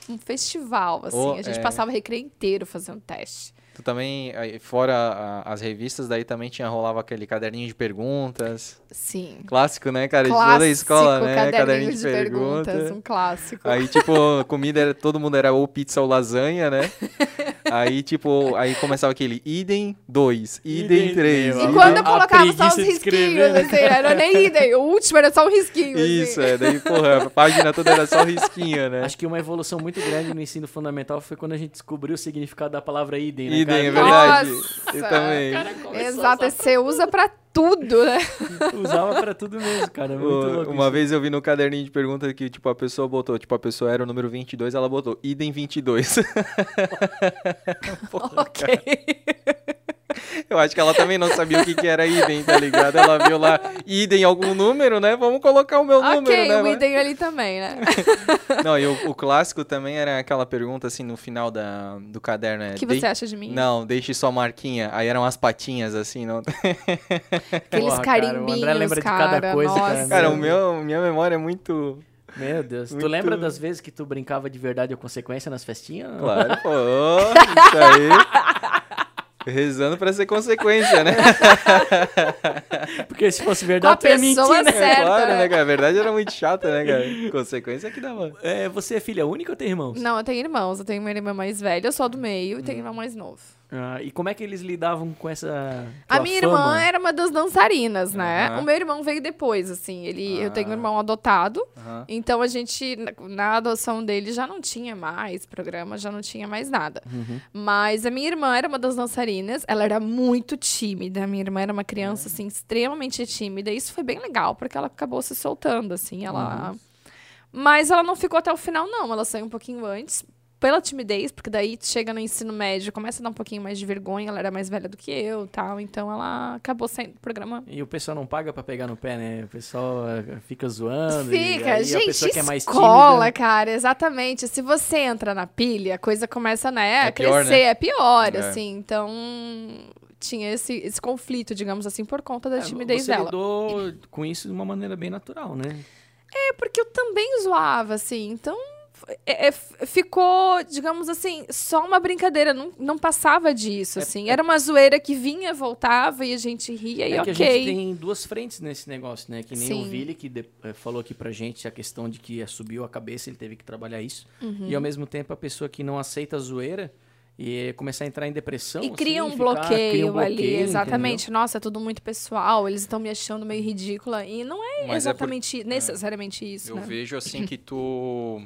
um festival, assim. Oh, a gente é. passava o recreio inteiro fazendo teste. Tu também, fora as revistas, daí também tinha rolava aquele caderninho de perguntas. Sim. Clássico, né, cara? Clássico, de toda a escola, né? Caderninho, caderninho de, de perguntas, pergunta. um clássico. Aí, tipo, comida era, todo mundo era ou pizza ou lasanha, né? [laughs] aí, tipo, aí começava aquele idem 2, idem 3. E quando eu colocava só os risquinhos, assim, não era nem idem, o último era só um risquinho. Assim. Isso, assim. é, daí, porra, a página toda era só risquinho, né? Acho que uma evolução muito grande no ensino fundamental foi quando a gente descobriu o significado da palavra idem, né? Idem, é verdade. Nossa, eu também. Exato, você usa pra tudo, né? [laughs] Usava pra tudo mesmo, cara. Muito o, louco uma isso. vez eu vi no caderninho de perguntas que, tipo, a pessoa botou, tipo, a pessoa era o número 22, ela botou idem 22. [laughs] ok. [laughs] [laughs] Eu acho que ela também não sabia o que, que era idem, tá ligado? Ela viu lá idem algum número, né? Vamos colocar o meu okay, número, né? o idem ali também, né? [laughs] não, e o, o, clássico também era aquela pergunta, assim, no final da, do caderno. O que você acha de mim? Não, deixe sua marquinha. Aí eram as patinhas, assim, não... [laughs] Aqueles Porra, carimbinhos, cara. O André lembra cara, de cada coisa, nossa. cara. Cara, o meu, minha memória é muito... Meu Deus. Muito... Tu lembra das vezes que tu brincava de verdade ou consequência nas festinhas? Claro, pô. Isso aí. Rezando pra ser consequência, né? [laughs] Porque se fosse verdade, tu ia mentir, né? Certa, é claro, né, cara? A verdade era muito chata, né, cara? Consequência é que dava. É, você é filha única ou tem irmãos? Não, eu tenho irmãos. Eu tenho uma irmã mais velha, eu sou do meio, e tenho um irmão mais novo. Ah, e como é que eles lidavam com essa. A minha fama? irmã era uma das dançarinas, né? Uhum. O meu irmão veio depois, assim. Ele, Eu tenho um irmão adotado. Uhum. Então a gente, na adoção dele, já não tinha mais programa, já não tinha mais nada. Uhum. Mas a minha irmã era uma das dançarinas. Ela era muito tímida. A minha irmã era uma criança, assim, extremamente tímida. E isso foi bem legal, porque ela acabou se soltando, assim. Ela. Uhum. Mas ela não ficou até o final, não. Ela saiu um pouquinho antes pela timidez, porque daí chega no ensino médio, começa a dar um pouquinho mais de vergonha, ela era mais velha do que eu tal, então ela acabou saindo do programa. E o pessoal não paga para pegar no pé, né? O pessoal eh, fica zoando. Fica, gente, a pessoa que é mais escola, tímida... cara, exatamente. Se você entra na pilha, a coisa começa, né, a é pior, crescer, né? é pior, é. assim, então tinha esse, esse conflito, digamos assim, por conta da é, timidez você dela. Você lidou com isso de uma maneira bem natural, né? É, porque eu também zoava, assim, então é, é, ficou, digamos assim, só uma brincadeira, não, não passava disso, é, assim. É, Era uma zoeira que vinha, voltava e a gente ria e é ok. que a gente tem duas frentes nesse negócio, né? Que nem Sim. o Vili, que de, eh, falou aqui pra gente a questão de que subiu a cabeça, ele teve que trabalhar isso. Uhum. E ao mesmo tempo a pessoa que não aceita a zoeira e começar a entrar em depressão. E cria, assim, um, ficar, bloqueio cria um bloqueio ali, exatamente. Entendeu? Nossa, é tudo muito pessoal, eles estão me achando meio ridícula. E não é Mas exatamente, é por... necessariamente isso. Eu né? vejo assim [laughs] que tu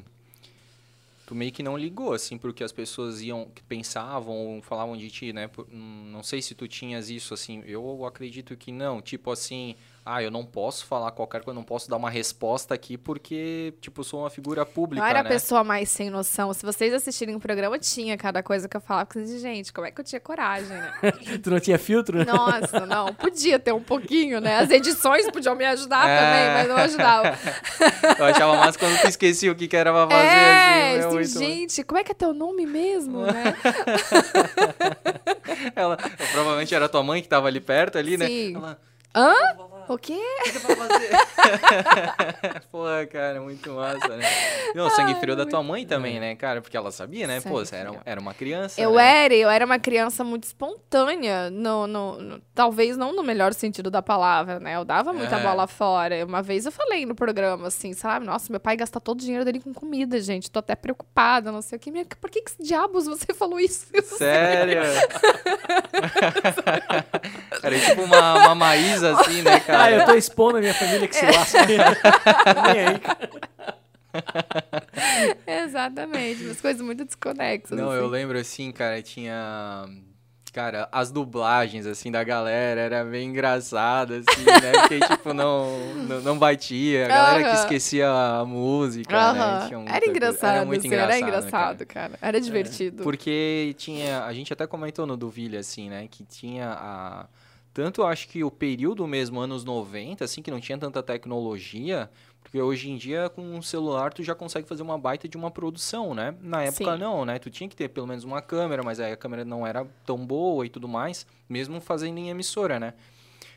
tu meio que não ligou, assim, porque as pessoas iam, pensavam falavam de ti, né? Não sei se tu tinhas isso, assim, eu acredito que não. Tipo assim, ah, eu não posso falar qualquer coisa, não posso dar uma resposta aqui porque, tipo, sou uma figura pública, Não era né? a pessoa mais sem noção. Se vocês assistirem o programa, tinha cada coisa que eu falava. Porque, gente, como é que eu tinha coragem, né? [laughs] tu não tinha filtro? Nossa, não. Podia ter um pouquinho, né? As edições podiam me ajudar é... também, mas não ajudavam. [laughs] eu achava mais quando tu esquecia o que, que era pra fazer. É, assim, assim gente, como é que é teu nome mesmo, [laughs] né? Ela, provavelmente era tua mãe que tava ali perto, ali, né? Sim. né? Ela, Hã? O quê? O que você vai fazer? [laughs] Pô, cara, muito massa, né? Não, sangue frio da tua mãe também, né, cara? Porque ela sabia, né? Sangue Pô, você era, era uma criança. Eu né? era, eu era uma criança muito espontânea. No, no, no, talvez não no melhor sentido da palavra, né? Eu dava muita é. bola fora. Uma vez eu falei no programa, assim, sabe? Nossa, meu pai gasta todo o dinheiro dele com comida, gente. Tô até preocupada, não sei o que. Por que, que diabos você falou isso? [laughs] Sério? [laughs] era tipo uma, uma Maísa, assim, né, cara? Ah, eu tô expondo a minha família que se é. lasca. Nem aí. Exatamente, umas coisas muito desconexas. Não, assim. eu lembro assim, cara, tinha. Cara, as dublagens, assim, da galera era bem engraçada, assim, né? Porque, [laughs] tipo, não, não, não batia. A galera que esquecia a música, né? Tinha era engraçado, era muito assim, engraçado, era engraçado, cara. cara. Era divertido. É, porque tinha... A gente até comentou no Duvilha, assim, né? Que tinha a tanto acho que o período mesmo, anos 90, assim, que não tinha tanta tecnologia, porque hoje em dia com um celular tu já consegue fazer uma baita de uma produção, né? Na época Sim. não, né? Tu tinha que ter pelo menos uma câmera, mas aí a câmera não era tão boa e tudo mais, mesmo fazendo em emissora, né?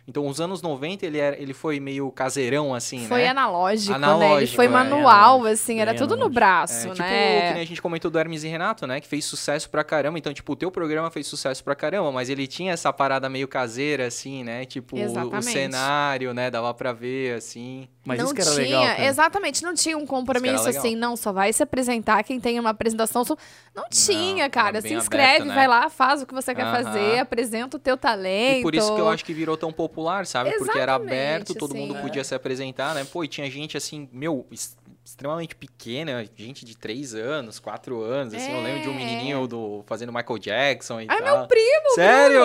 Então, os anos 90, ele, era, ele foi meio caseirão, assim, foi né? Analógico, analógico, né? Ele foi é, manual, assim, era tudo no braço, é, tipo, né? que nem a gente comentou do Hermes e Renato, né? Que fez sucesso pra caramba. Então, tipo, o teu programa fez sucesso pra caramba, mas ele tinha essa parada meio caseira, assim, né? Tipo, o, o, cenário, né? Dava pra ver, assim. Mas não isso que era tinha, legal. Cara. Exatamente, não tinha um compromisso assim, não, só vai se apresentar quem tem uma apresentação. Só... Não tinha, não, cara. Se inscreve, aberto, né? vai lá, faz o que você quer uh -huh. fazer, apresenta o teu talento. E por isso que eu acho que virou tão popular, sabe? Exatamente, Porque era aberto, todo assim, mundo é. podia se apresentar, né? Pô, e tinha gente assim, meu, extremamente pequena, gente de 3 anos, 4 anos, assim, é. eu lembro de um menininho do, fazendo Michael Jackson e Ai, tal. meu primo! Sério?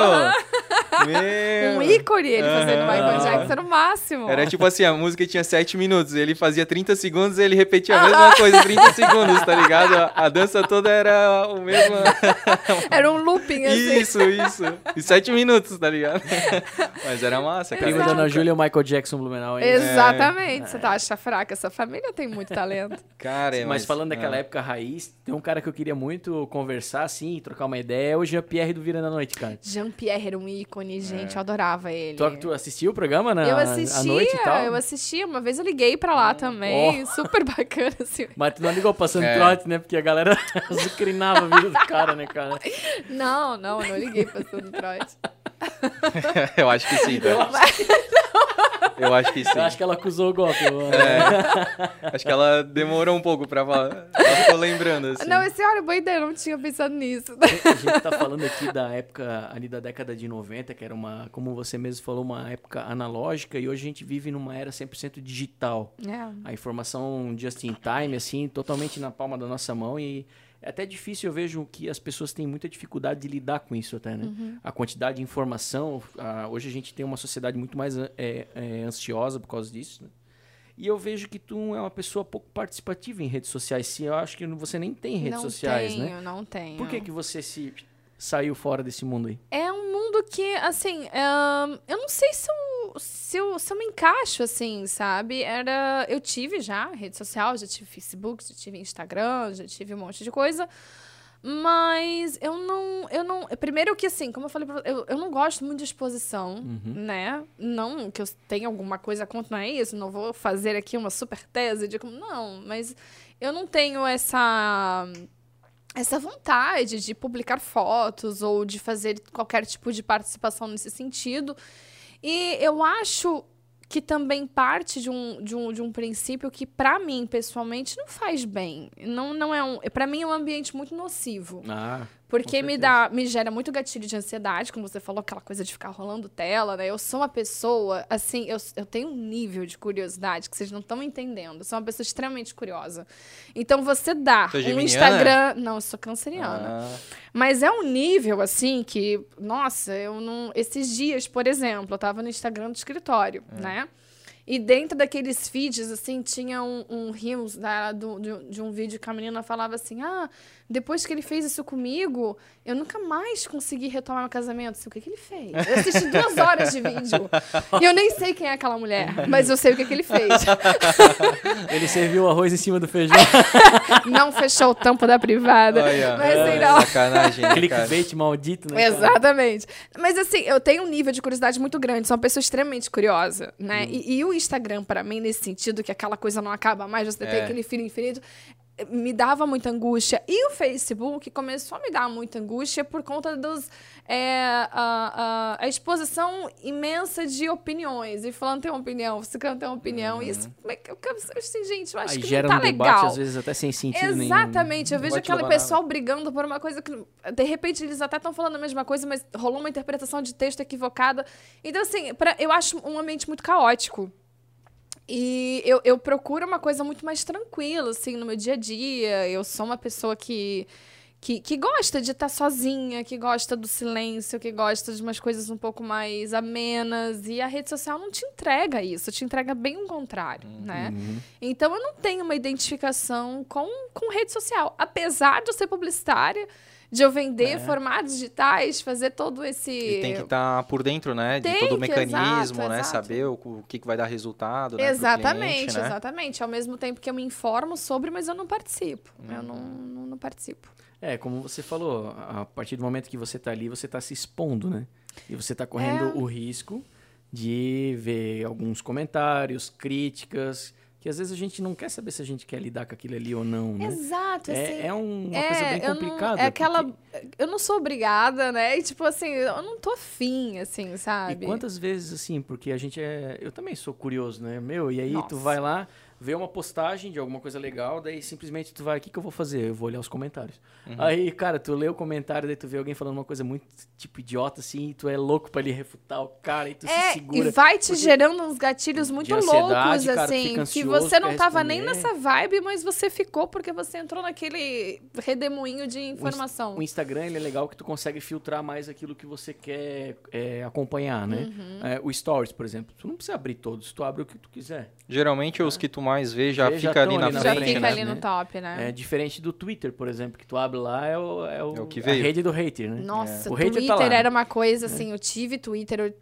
Meu. Um ícone ele fazendo Michael Jackson era o máximo. Era tipo assim, a música tinha 7 minutos, ele fazia 30 segundos e ele repetia a mesma coisa 30 segundos, tá ligado? A, a, dança toda era o mesmo... [laughs] era um looping, assim. Isso, isso. E 7 minutos, tá ligado? [laughs] Mas era massa, cara. Primo da Ana Júlia, o Michael Jackson Blumenau. Hein? Exatamente. É. Você tá acha fraca, essa família tem muito talento. [laughs] Cara, mas, mas falando daquela é. época raiz, tem um cara que eu queria muito conversar, assim, trocar uma ideia, é o Jean-Pierre do Vira da Noite, cara. Jean-Pierre era um ícone, gente, é. eu adorava ele. Tu, tu assistiu o programa na eu assistia, noite e tal? Eu assistia, uma vez eu liguei pra lá também, oh. [laughs] super bacana, assim. Mas tu não ligou passando é. trote, né? Porque a galera [laughs] zucrinava a vida do cara, né, cara? Não, não, eu não liguei passando trote. [laughs] eu acho que sim, né? Eu acho que sim. Eu acho que ela acusou o golpe. É. Acho que ela demorou um pouco pra falar. Ela ficou lembrando, assim. Não, esse olha, boa ideia, não tinha pensado nisso. A gente tá falando aqui da época ali da década de 90, que era uma, como você mesmo falou, uma época analógica, e hoje a gente vive numa era 100% digital. É. A informação just in time, assim, totalmente na palma da nossa mão e é até difícil, eu vejo que as pessoas têm muita dificuldade de lidar com isso até, né? Uhum. A quantidade de informação, a, hoje a gente tem uma sociedade muito mais é, é, ansiosa por causa disso, né? E eu vejo que tu é uma pessoa pouco participativa em redes sociais. Sim, eu acho que você nem tem redes não sociais, tenho, né? Não tenho, não tenho. Por que, que você se saiu fora desse mundo aí? É um mundo que, assim, um, eu não sei se eu, se, eu, se eu me encaixo, assim, sabe? Era, eu tive já rede social, já tive Facebook, já tive Instagram, já tive um monte de coisa. Mas eu não, eu não. Primeiro que assim, como eu falei pra eu, eu não gosto muito de exposição, uhum. né? Não que eu tenha alguma coisa contra não é isso, não vou fazer aqui uma super tese de como. Não, mas eu não tenho essa essa vontade de publicar fotos ou de fazer qualquer tipo de participação nesse sentido. E eu acho que também parte de um, de um, de um princípio que, para mim, pessoalmente, não faz bem. Não, não é um. para mim, é um ambiente muito nocivo. Ah. Porque me dá, me gera muito gatilho de ansiedade, como você falou, aquela coisa de ficar rolando tela, né? Eu sou uma pessoa, assim, eu, eu tenho um nível de curiosidade que vocês não estão entendendo. Eu sou uma pessoa extremamente curiosa. Então você dá um Instagram. Não, eu sou canceriana. Ah. Mas é um nível, assim, que, nossa, eu não. Esses dias, por exemplo, eu tava no Instagram do escritório, é. né? E dentro daqueles feeds, assim, tinha um, um rios da, do, de, de um vídeo que a menina falava assim: Ah, depois que ele fez isso comigo, eu nunca mais consegui retomar meu casamento. Assim, o que, que ele fez? Eu assisti duas horas de vídeo. e eu nem sei quem é aquela mulher, mas eu sei o que, que ele fez. [laughs] ele serviu o arroz em cima do feijão. [laughs] não fechou o tampo da privada. Olha, mas, assim, não. Sacanagem. Clickbait maldito, né? Exatamente. Mas assim, eu tenho um nível de curiosidade muito grande. Sou uma pessoa extremamente curiosa, né? Hum. E, e, o Instagram, para mim, nesse sentido, que aquela coisa não acaba mais, você é. tem aquele filho infinito, me dava muita angústia. E o Facebook começou a me dar muita angústia por conta dos, é, a, a, a, exposição imensa de opiniões. E falando tem uma opinião, você tem uma opinião. Uhum. Isso, eu, assim, gente, eu acho Aí que gera não tá um legal. debate, às vezes até sem sentido Exatamente. Nenhum. Eu vejo aquele pessoal brigando por uma coisa que, de repente, eles até estão falando a mesma coisa, mas rolou uma interpretação de texto equivocada. Então, assim, pra, eu acho um ambiente muito caótico. E eu, eu procuro uma coisa muito mais tranquila, assim, no meu dia a dia. Eu sou uma pessoa que, que, que gosta de estar sozinha, que gosta do silêncio, que gosta de umas coisas um pouco mais amenas. E a rede social não te entrega isso, te entrega bem o contrário, uhum. né? Então eu não tenho uma identificação com, com rede social. Apesar de eu ser publicitária de eu vender é. formatos digitais, fazer todo esse. E tem que estar tá por dentro, né? Tem de todo o mecanismo, exato, né? Exato. Saber o, o que, que vai dar resultado. Né, exatamente, cliente, né? exatamente. Ao mesmo tempo que eu me informo sobre, mas eu não participo. Hum. Eu não, não, não, participo. É, como você falou, a partir do momento que você está ali, você está se expondo, né? E você está correndo é... o risco de ver alguns comentários, críticas que às vezes a gente não quer saber se a gente quer lidar com aquilo ali ou não, né? Exato, é, assim, é uma é, coisa bem complicada. Não, é aquela... Porque... Eu não sou obrigada, né? E, tipo assim, eu não tô afim, assim, sabe? E quantas vezes, assim, porque a gente é... Eu também sou curioso, né? Meu, e aí Nossa. tu vai lá... vê uma postagem de alguma coisa legal, daí simplesmente tu vai, o que, que eu vou fazer? Eu vou olhar os comentários. Uhum. Aí, cara, tu lê o comentário, daí tu vê alguém falando uma coisa muito, tipo, idiota, assim, e tu é louco pra ele refutar o cara, e tu é, se segura. E vai te gerando uns gatilhos muito loucos, cara, assim, que você não tava nem nessa vibe, mas você ficou porque você entrou naquele redemoinho de informação. O, Instagram, ele é legal que tu consegue filtrar mais aquilo que você quer é, acompanhar, né? Uhum. É, o Stories, por exemplo, tu não precisa abrir todos, tu abre o que tu quiser. Geralmente, os que tu mais vê já, já fica ali na, frente. Já fica né? ali no top, né? É diferente do Twitter, por exemplo, que tu abre lá, é, o, é, o, é o que veio. a rede do hater, né? Nossa, é. o Twitter tá lá, era uma coisa, é. assim, eu tive Twitter, eu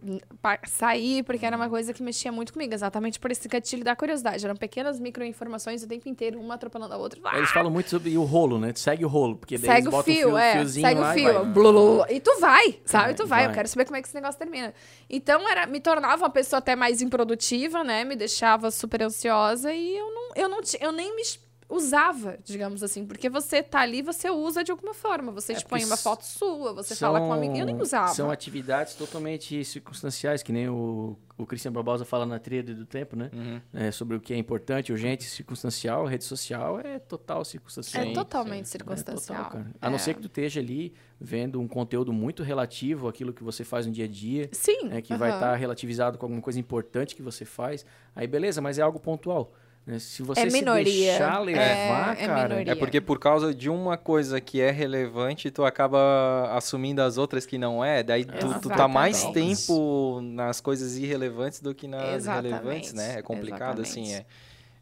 saí porque era uma coisa que mexia muito comigo, exatamente por esse gatilho da curiosidade. Eram pequenas microinformações o tempo inteiro, uma atropelando a outra. Eles falam muito sobre o rolo, né? Tu segue o rolo, porque daí segue eles o fio, um fio, é, segue o fio, blulu, e tu vai, sabe? tu vai, vai, eu quero saber como é que esse negócio termina. Então, era, me tornava uma pessoa até mais improdutiva, né? Me deixava super ansiosa e eu não, eu não, eu nem me usava, digamos assim, porque você tá ali, você usa de alguma forma, você é, põe uma foto sua, você são, fala com um amigo, eu nem usava. São atividades totalmente circunstanciais, que nem o, o Christian Barbosa fala na tríade do tempo, né? Uhum. É, sobre o que é importante, urgente, circunstancial, rede social é total circunstancial. É totalmente circunstancial. É total, A não ser que tu esteja ali vendo um conteúdo muito relativo àquilo que você faz no dia a dia. Sim. É, que uhum. vai estar tá relativizado com alguma coisa importante que você faz. Aí beleza, mas é algo pontual. Né? Se você é se deixar levar, é, cara... É, é, porque por causa de uma coisa que é relevante, tu acaba assumindo as outras que não é. Daí tu, tu tá mais tempo nas coisas irrelevantes do que nas Exatamente. relevantes, né? É complicado, Exatamente. assim.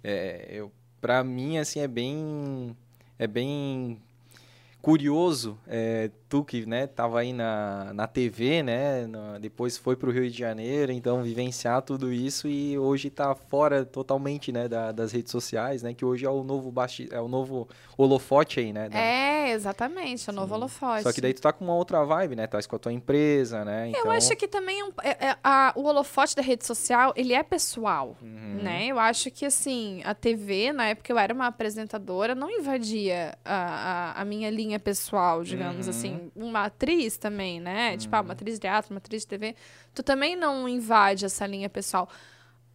É, é, eu, pra mim, assim, é bem... É bem curioso, é, tu que né, tava aí na, na TV, né, na, depois foi para o Rio de Janeiro, então vivenciar tudo isso e hoje está fora totalmente né, da, das redes sociais, né, que hoje é o novo basti é o novo holofote aí, né? Da... É, exatamente, é o novo holofote. Só que daí tu tá com uma outra vibe, né, tá com a tua empresa, né? Então... Eu acho que também é um, é, é, a, o holofote da rede social, ele é pessoal, uhum. né? Eu acho que, assim, a TV, na época eu era uma apresentadora, não invadia a, a, a minha linha linha pessoal, digamos uhum. assim. Uma atriz também, né? Uhum. Tipo, ah, uma atriz de teatro, uma atriz de TV. Tu também não invade essa linha pessoal.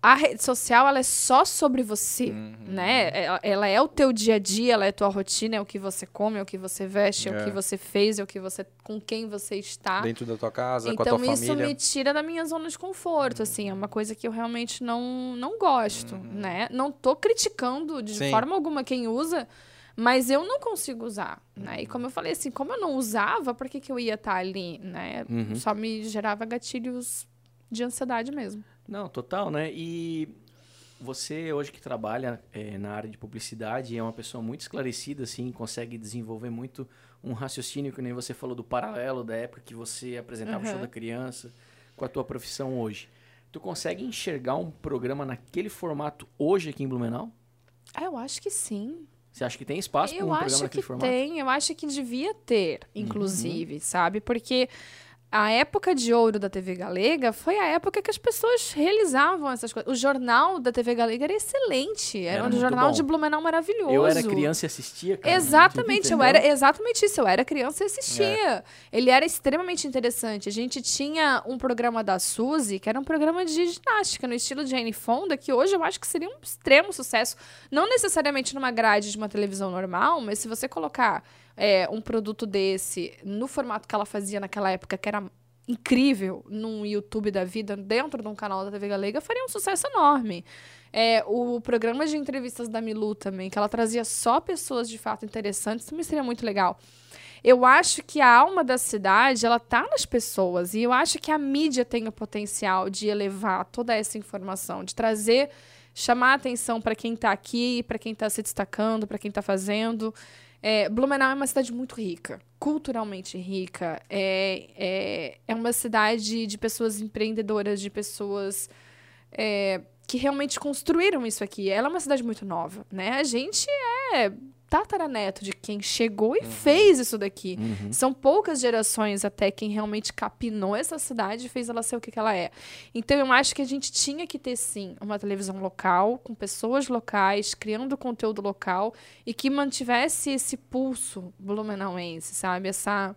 A rede social, ela é só sobre você, uhum. né? Ela, ela, é o teu dia a dia, ela é a tua rotina, é o que você come, é o que você veste, é, é o que é. você fez, é o que você... com quem você está. Dentro da tua casa, então, com a tua família. Então, isso me tira da minha zona de conforto, assim. É uma coisa que eu realmente não, não gosto, uhum. né? Não tô criticando de Sim. forma alguma quem usa, mas eu não consigo usar, né? E como eu falei assim, como eu não usava, por que, que eu ia estar tá ali, né? Uhum. Só me gerava gatilhos de ansiedade mesmo. Não, total, né? E você hoje que trabalha é, na área de publicidade é uma pessoa muito esclarecida, assim, consegue desenvolver muito um raciocínio que nem você falou do paralelo da época que você apresentava uhum. o show da criança com a tua profissão hoje. Tu consegue enxergar um programa naquele formato hoje aqui em Blumenau? Ah, eu acho que sim. Você acha que tem espaço para um programa naquele formato? Eu acho que tem, eu acho que devia ter, inclusive, uhum. sabe? Porque a época de ouro da TV Galega foi a época que as pessoas realizavam essas coisas. O jornal da TV Galega era excelente. Era, era um jornal bom. de Blumenau maravilhoso. Eu era criança e assistia, cara. Exatamente, eu era exatamente isso. Eu era criança e assistia. É. Ele era extremamente interessante. A gente tinha um programa da Suzy, que era um programa de ginástica no estilo de Jane Fonda, que hoje eu acho que seria um extremo sucesso. Não necessariamente numa grade de uma televisão normal, mas se você colocar é, um produto desse no formato que ela fazia naquela época, que era incrível, num YouTube da vida, dentro de um canal da TV Galega, faria um sucesso enorme. É, o programa de entrevistas da Milu também, que ela trazia só pessoas de fato interessantes, também seria muito legal. Eu acho que a alma da cidade, ela tá nas pessoas. E eu acho que a mídia tem o potencial de elevar toda essa informação, de trazer, chamar a atenção para quem está aqui, para quem está se destacando, para quem está fazendo. É, Blumenau é uma cidade muito rica, culturalmente rica. É, é, é uma cidade de pessoas empreendedoras, de pessoas é, que realmente construíram isso aqui. Ela é uma cidade muito nova, né? A gente é tataraneto de quem chegou e uhum. fez isso daqui. Uhum. São poucas gerações até quem realmente capinou essa cidade e fez ela ser o que, que ela é. Então eu acho que a gente tinha que ter sim uma televisão local, com pessoas locais, criando conteúdo local e que mantivesse esse pulso blumenauense, sabe? Essa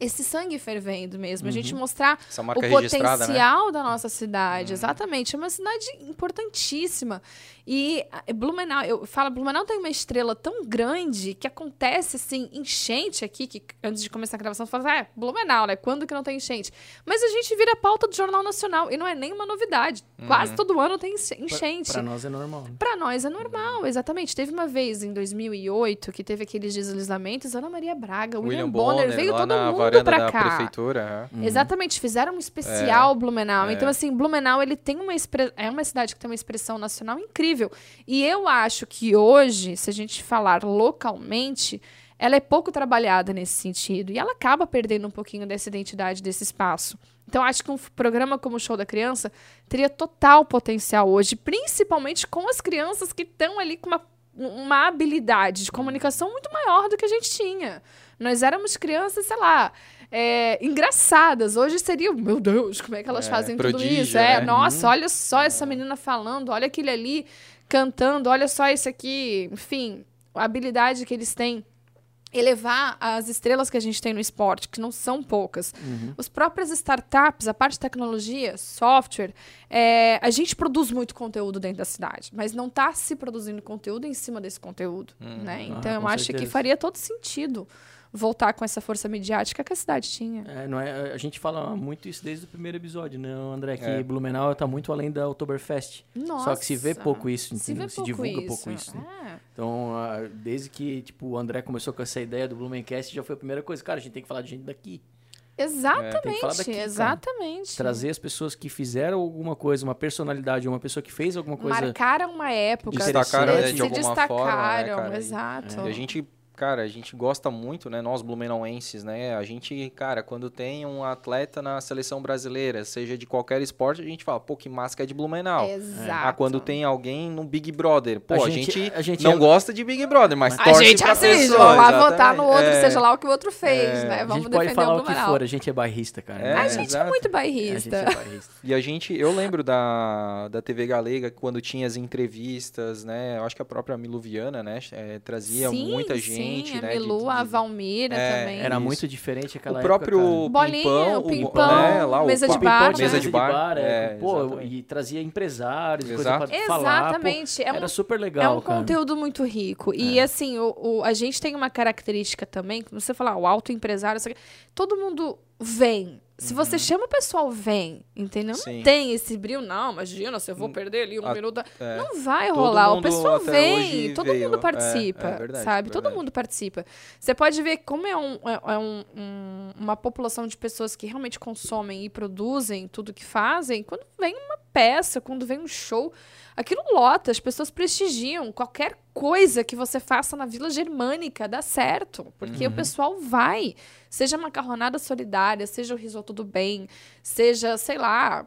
esse sangue fervendo mesmo. Uhum. A gente uhum. mostrar o né? potencial né? da nossa cidade. Uhum. Exatamente. É uma cidade importantíssima. E Blumenau, eu falo, Blumenau tem uma estrela tão grande que acontece assim, enchente aqui, que antes de começar a gravação, você fala, é, Blumenau, né? Quando que não tem enchente? Mas a gente vira pauta do Jornal Nacional e não é nenhuma novidade. Uhum. Quase todo ano tem enchente. Para nós é normal. Né? Para nós é normal, exatamente. Teve uma vez em 2008 que teve aqueles deslizamentos, Ana Maria Braga, William, William Bonner, Bonner, veio todo mundo para cá. prefeitura. Uhum. Exatamente, fizeram um especial é. Blumenau. É. Então assim, Blumenau ele tem uma é uma cidade que tem uma expressão nacional incrível incrível. E eu acho que hoje, se a gente falar localmente, ela é pouco trabalhada nesse sentido. E ela acaba perdendo um pouquinho dessa identidade, desse espaço. Então, acho que um programa como o Show da Criança teria total potencial hoje, principalmente com as crianças que estão ali com uma, uma habilidade de comunicação muito maior do que a gente tinha. Nós éramos crianças, sei lá, é, engraçadas. Hoje seria, meu Deus, como é que elas é, fazem prodígio, tudo isso? É, né? nossa, hum. olha só essa menina falando, olha aquele ali cantando, olha só isso aqui. Enfim, a habilidade que eles têm elevar as estrelas que a gente tem no esporte, que não são poucas. Uhum. As próprias startups, a parte de tecnologia, software, é, a gente produz muito conteúdo dentro da cidade, mas não está se produzindo conteúdo em cima desse conteúdo. Uhum. Né? Então, ah, eu acho certeza. que faria todo sentido voltar com essa força midiática que a cidade tinha. É, não é, a gente fala muito isso desde o primeiro episódio, né, André? Que é. Blumenau está muito além da Oktoberfest. Nossa. Só que se vê pouco isso, se, vê se pouco divulga isso. pouco isso. Né? É. Então, desde que tipo, o André começou com essa ideia do Blumencast, já foi a primeira coisa. Cara, a gente tem que falar de gente daqui. Exatamente, é, daqui, exatamente. Cara. Trazer as pessoas que fizeram alguma coisa, uma personalidade, uma pessoa que fez alguma coisa. Marcaram uma época. Destacaram, né, de se alguma destacaram, forma, né, exato. É. E a gente cara, a gente gosta muito, né? Nós blumenauenses, né? A gente, cara, quando tem um atleta na seleção brasileira, seja de qualquer esporte, a gente fala, pô, que máscara é de Blumenau. Exato. Ah, quando tem alguém no Big Brother, pô, a, a gente, gente, a gente não é... gosta de Big Brother, mas a torce gente assiste, vamos lá votar no outro, é... seja lá o que o outro fez, é... né? Vamos a gente pode falar o, que for, a gente é bairrista, cara. É, a gente é exato. é muito bairrista. A gente é bairrista. E a gente, eu lembro da, da TV Galega, quando tinha as entrevistas, né? Eu acho que a própria Milu Viana, né? É, trazia sim, muita gente, sim, né? Milu, a Valmira é, também. Era isso. muito diferente aquela o próprio época, Bolinha, Pimpão, o Pimpão, né, lá, mesa, o, de bar, mesa de bar. Mesa de bar, é, pô, e trazia empresários, Exato. coisa pra falar. Exatamente. Pô, é um, era super legal, É um cara. conteúdo muito rico. E é. assim, o, o, a gente tem uma característica também, como você falar, o autoempresário, todo mundo vem se você uhum. chama o pessoal, vem, entendeu? Sim. Não tem esse brilho, não, imagina, se eu vou perder ali um a, minuto. É. Não vai rolar. O pessoal vem, todo veio. mundo participa, é, é verdade, sabe? Todo mundo participa. Você pode ver como é, um, é, é um, um, uma população de pessoas que realmente consomem e produzem tudo que fazem. Quando vem uma peça, quando vem um show, aquilo lota, as pessoas prestigiam. Qualquer coisa que você faça na Vila Germânica dá certo, porque uhum. o pessoal vai. Seja macarronada solidária, seja o risoto do bem, seja, sei lá,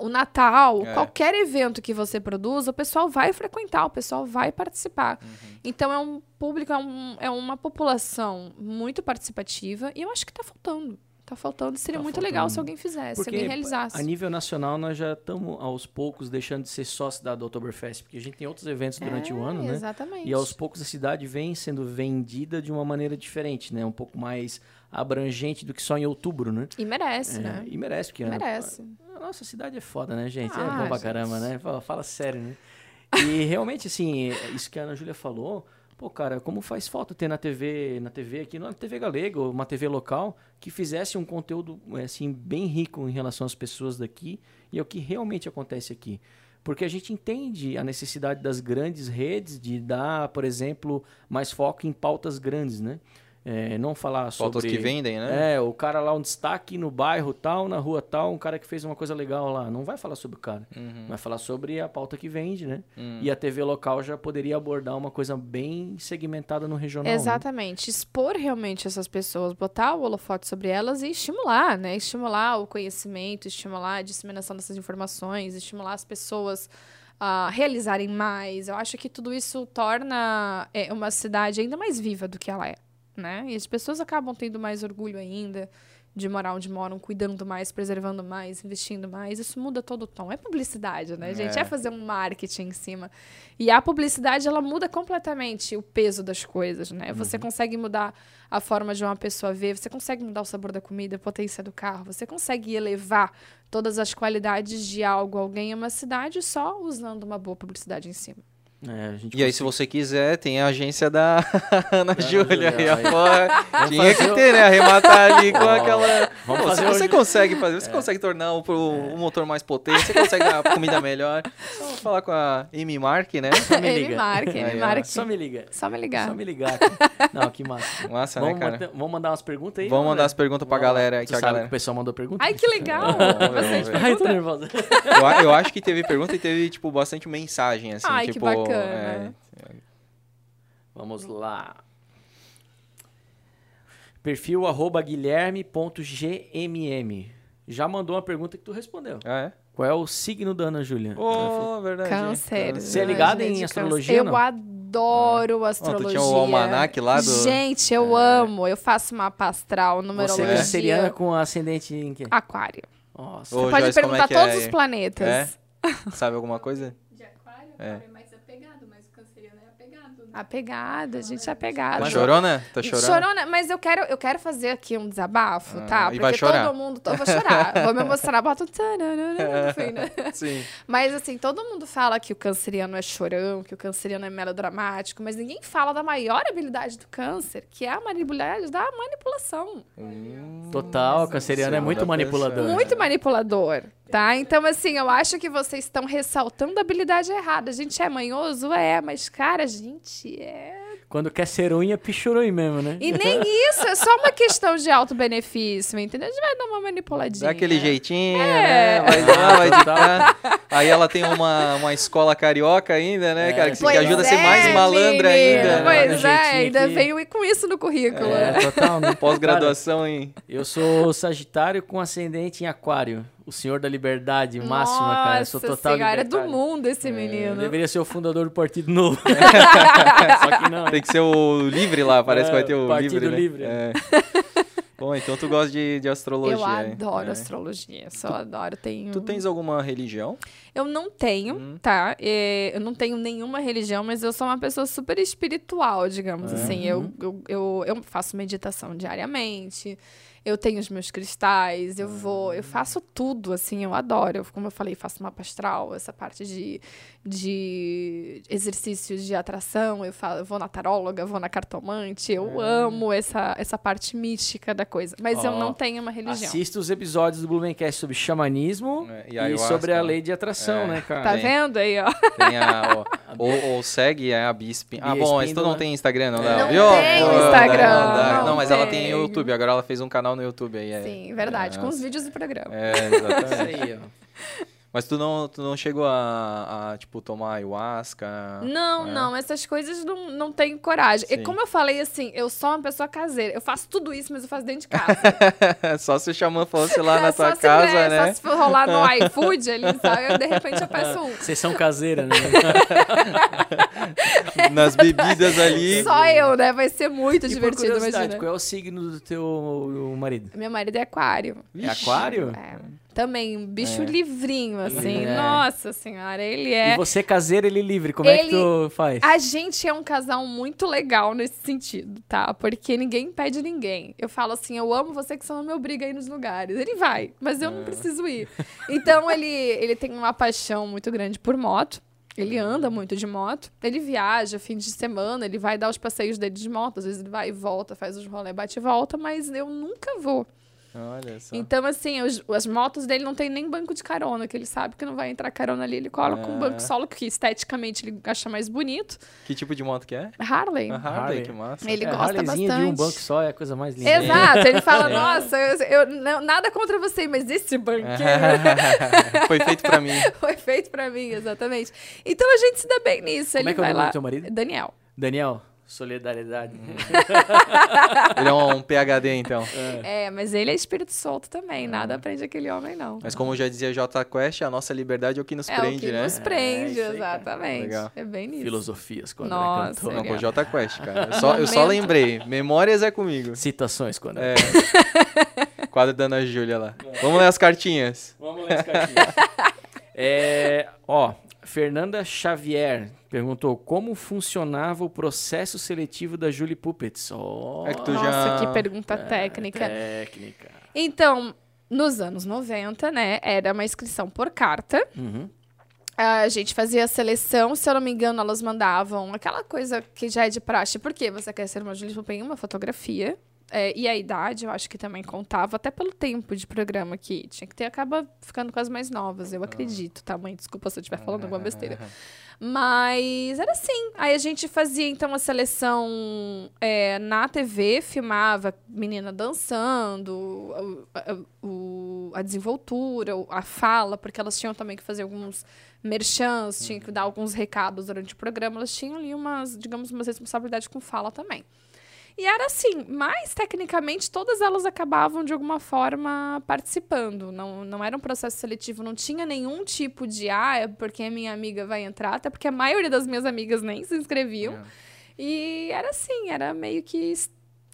o Natal, é. qualquer evento que você produza, o pessoal vai frequentar, o pessoal vai participar. Uhum. Então é um público, é, um, é uma população muito participativa e eu acho que está faltando. Tá faltando, seria tá muito faltando. legal se alguém fizesse, porque se alguém realizasse. A nível nacional, nós já estamos aos poucos deixando de ser sócio da Oktoberfest, porque a gente tem outros eventos durante é, o ano, né? Exatamente. E aos poucos a cidade vem sendo vendida de uma maneira diferente, né? Um pouco mais abrangente do que só em outubro, né? E merece, é, né? E merece, porque merece. A, a, nossa cidade é foda, né, gente? Ah, é bom pra gente. caramba, né? Fala, fala sério, né? E realmente, assim, isso que a Ana Júlia falou Pô, cara, como faz falta ter na TV, na TV aqui, na TV galega, uma TV local, que fizesse um conteúdo assim bem rico em relação às pessoas daqui e ao que realmente acontece aqui. Porque a gente entende a necessidade das grandes redes de dar, por exemplo, mais foco em pautas grandes, né? É, não falar sobre... Pautas que vendem, né? É, o cara lá, um destaque no bairro tal, na rua tal, um cara que fez uma coisa legal lá. Não vai falar sobre o cara. Uhum. Vai falar sobre a pauta que vende, né? Uhum. E a TV local já poderia abordar uma coisa bem segmentada no regional. Né? Exatamente. Né? Expor realmente essas pessoas, botar o holofote sobre elas e estimular, né? Estimular o conhecimento, estimular a disseminação dessas informações, estimular as pessoas a realizarem mais. Eu acho que tudo isso torna é, uma cidade ainda mais viva do que ela é né? E as pessoas acabam tendo mais orgulho ainda de morar onde moram, cuidando mais, preservando mais, investindo mais. Isso muda todo o tom. É publicidade, né, gente? É, é fazer um marketing em cima. E a publicidade, ela muda completamente o peso das coisas, né? Uhum. Você consegue mudar a forma de uma pessoa ver, você consegue mudar o sabor da comida, a potência do carro, você consegue elevar todas as qualidades de algo, alguém em uma cidade só usando uma boa publicidade em cima. É, e aí, se você quiser, tem a agência da [laughs] Ana Júlia. Aí. Tinha que ter, né? Arrematar ali com oh, aquela. Vamos Pô, fazer você hoje. consegue fazer, você é. consegue tornar o, o, motor mais potente, você consegue dar a comida melhor. Só falar com a Amy Mark, né? Só me liga. Amy Mark, Amy Mark. Só me liga. Só me ligar. Só me ligar. [laughs] Não, que massa. Massa, né, vamos né, cara? vamos mandar umas perguntas aí? Vamos mandar as perguntas pra galera. Que a sabe galera... que o pessoal mandou perguntas? Ai, que legal! Ai, tô nervosa. Eu, eu, acho que teve pergunta e teve, tipo, bastante mensagem, assim. Ai, tipo, que bacana. É, Vamos lá. Perfil arroba guilherme.gmm. Já mandou uma pergunta que tu respondeu. Ah, é? Qual é o signo da Ana Júlia? Oh, verdade. Câncer. Você é ligado em astrologia? Eu não? adoro é. astrologia. Oh, tu tinha o almanac lá do... Gente, eu é. amo. Eu faço mapa astral, numerologia. Você é canceriana com ascendente em quê? Aquário. Nossa. Ô, Você pode Joyce, perguntar é todos é? os planetas. É? [laughs] Sabe alguma coisa? De aquário? É. Apegada, a gente é apegada. Tá chorona? Tá chorando? Chorona, mas eu quero, eu quero fazer aqui um desabafo, ah, tá? Porque vai chorar. todo mundo. Eu vou chorar. [laughs] vou me emocionar, boto. Fim, né? Sim. Mas assim, todo mundo fala que o canceriano é chorão, que o canceriano é melodramático, mas ninguém fala da maior habilidade do câncer, que é a manipulação da manipulação. Hum, Total, o canceriano é muito manipulador. Muito manipulador. Tá? Então, assim, eu acho que vocês estão ressaltando a habilidade errada. A gente é manhoso? É, mas, cara, a gente é quando quer ser unha, pichurui mesmo, né? E nem [laughs] isso, é só uma questão de auto-benefício, entendeu? A gente vai dar uma manipuladinha. Dá aquele jeitinho, é. né? Vai dar, [laughs] vai dar. Aí ela tem uma, uma escola carioca ainda, né, é. cara? Que, que ajuda é, a ser mais é, malandra ainda. Pois é, ainda que... veio com isso no currículo. É, total. Né? Pós-graduação em... Eu sou sagitário com ascendente em aquário o senhor da liberdade máxima, Nossa cara. Eu sou total senhora, é do mundo esse é, menino. Deveria ser o fundador do Partido Novo. [laughs] Só que não. Tem que ser o livre lá, parece é, que vai ter o Partido livre. Né? livre. É. Bom, então tu gosta de, de astrologia. Eu adoro é. astrologia, só tu, adoro. Tenho... Tu tens alguma religião? Eu não tenho, hum. tá? É, eu não tenho nenhuma religião, mas eu sou uma pessoa super espiritual, digamos assim. Eu, uhum. eu, eu, eu faço meditação diariamente eu tenho os meus cristais, eu vou, eu faço tudo, assim, eu adoro. Eu, como eu falei, faço mapa astral, essa parte de, de exercícios de atração, eu, falo, eu vou na taróloga, vou na cartomante, eu é. amo essa, essa parte mística da coisa. Mas oh, eu não tenho uma religião. Assista os episódios do Blumencast sobre xamanismo é, e, e sobre a lei de atração, é. né, cara? Tá tem, vendo aí, ó? Tem a, ó, [laughs] ou, ou, segue a Bisp. Ah, bom, mas tu não tem Instagram, não, Não, não tem Instagram. Não, não, não, mas ela tem YouTube, agora ela fez um canal no YouTube aí. É, Sim, verdade, com os vídeos do programa. É, exatamente. [laughs] Isso aí, ó. Mas tu não, tu não chegou a, a tipo, tomar ayahuasca? Não, é? não. Essas coisas não, não tenho coragem. Sim. E como eu falei, assim, eu sou uma pessoa caseira. Eu faço tudo isso, mas eu faço dentro de casa. [laughs] só se o xamã fosse lá [laughs] na tua casa, se, né? Só se for rolar no [laughs] iFood ali, sabe? Eu, de repente eu peço um. Sessão caseira, né? Nas bebidas ali. Só eu, né? Vai ser muito e divertido, imagina. Qual é o signo do teu marido? Meu marido é aquário. É aquário? É. Também, um bicho é. livrinho, assim. É. Nossa senhora, ele é. E você caseiro, ele livre. Como ele... é que tu faz? A gente é um casal muito legal nesse sentido, tá? Porque ninguém impede ninguém. Eu falo assim, eu amo você que só não me obriga a ir nos lugares. Ele vai, mas eu é. não preciso ir. Então ele, ele tem uma paixão muito grande por moto. Ele anda muito de moto. Ele viaja fim de semana, ele vai dar os passeios dele de moto. Às vezes ele vai e volta, faz os rolê, bate e volta, mas eu nunca vou. Olha só. Então, assim, os, as motos dele não tem nem banco de carona, que ele sabe que não vai entrar carona ali. Ele coloca um banco é. solo que esteticamente ele acha mais bonito. Que tipo de moto que é? Harley. A Harley, Harley. que massa. Ele é, gosta bastante. de um banco só é a coisa mais linda. Exato. Ele fala, [laughs] é. nossa, eu, eu não, nada contra você, mas esse banquinho... [laughs] Foi feito pra mim. [laughs] Foi feito pra mim, exatamente. Então, a gente se dá bem nisso. Como ele é que é o nome do teu marido? Daniel. Daniel. Solidariedade. Uhum. [laughs] ele é um, PHD, então. É. é. mas ele é espírito solto também. Nada prende aquele homem, não. Mas como já dizia J Quest, a nossa liberdade é o que nos é prende, o que né? nos prende, é, exatamente. Legal. É bem nisso. Filosofias quando nossa, cantor. Não, com J Quest, cara. Eu [laughs] só, eu só lembrei. Memórias é comigo. Citações quando é. [laughs] Quadro da Ana Júlia lá. Vamos ler as cartinhas. Vamos ler as cartinhas. é, ó, Fernanda Xavier perguntou como funcionava o processo seletivo da Julie Puppets. Oh, é que Nossa, já... que pergunta é, técnica. Técnica. Então, nos anos 90, né, era uma inscrição por carta. Uhum. A gente fazia a seleção, se eu não me engano, elas mandavam aquela coisa que já é de praxe. Por que você quer ser uma Julie Puppet? Uma fotografia. É, e a idade, eu acho que também contava, até pelo tempo de programa que tinha que ter, acaba ficando com as mais novas, eu acredito, tá, mãe? Desculpa se eu estiver falando alguma besteira. [laughs] Mas era assim. Aí a gente fazia, então, a seleção é, na TV, filmava menina dançando, a, a, a, desenvoltura, a fala, porque elas tinham também que fazer alguns merchans, tinham que dar alguns recados durante o programa, elas tinham ali umas, digamos, umas responsabilidades com fala também. E era assim, mas tecnicamente todas elas acabavam de alguma forma participando. Não, não era um processo seletivo, não tinha nenhum tipo de, ah, é porque a minha amiga vai entrar, até porque a maioria das minhas amigas nem se inscreviam. É. E era assim, era meio que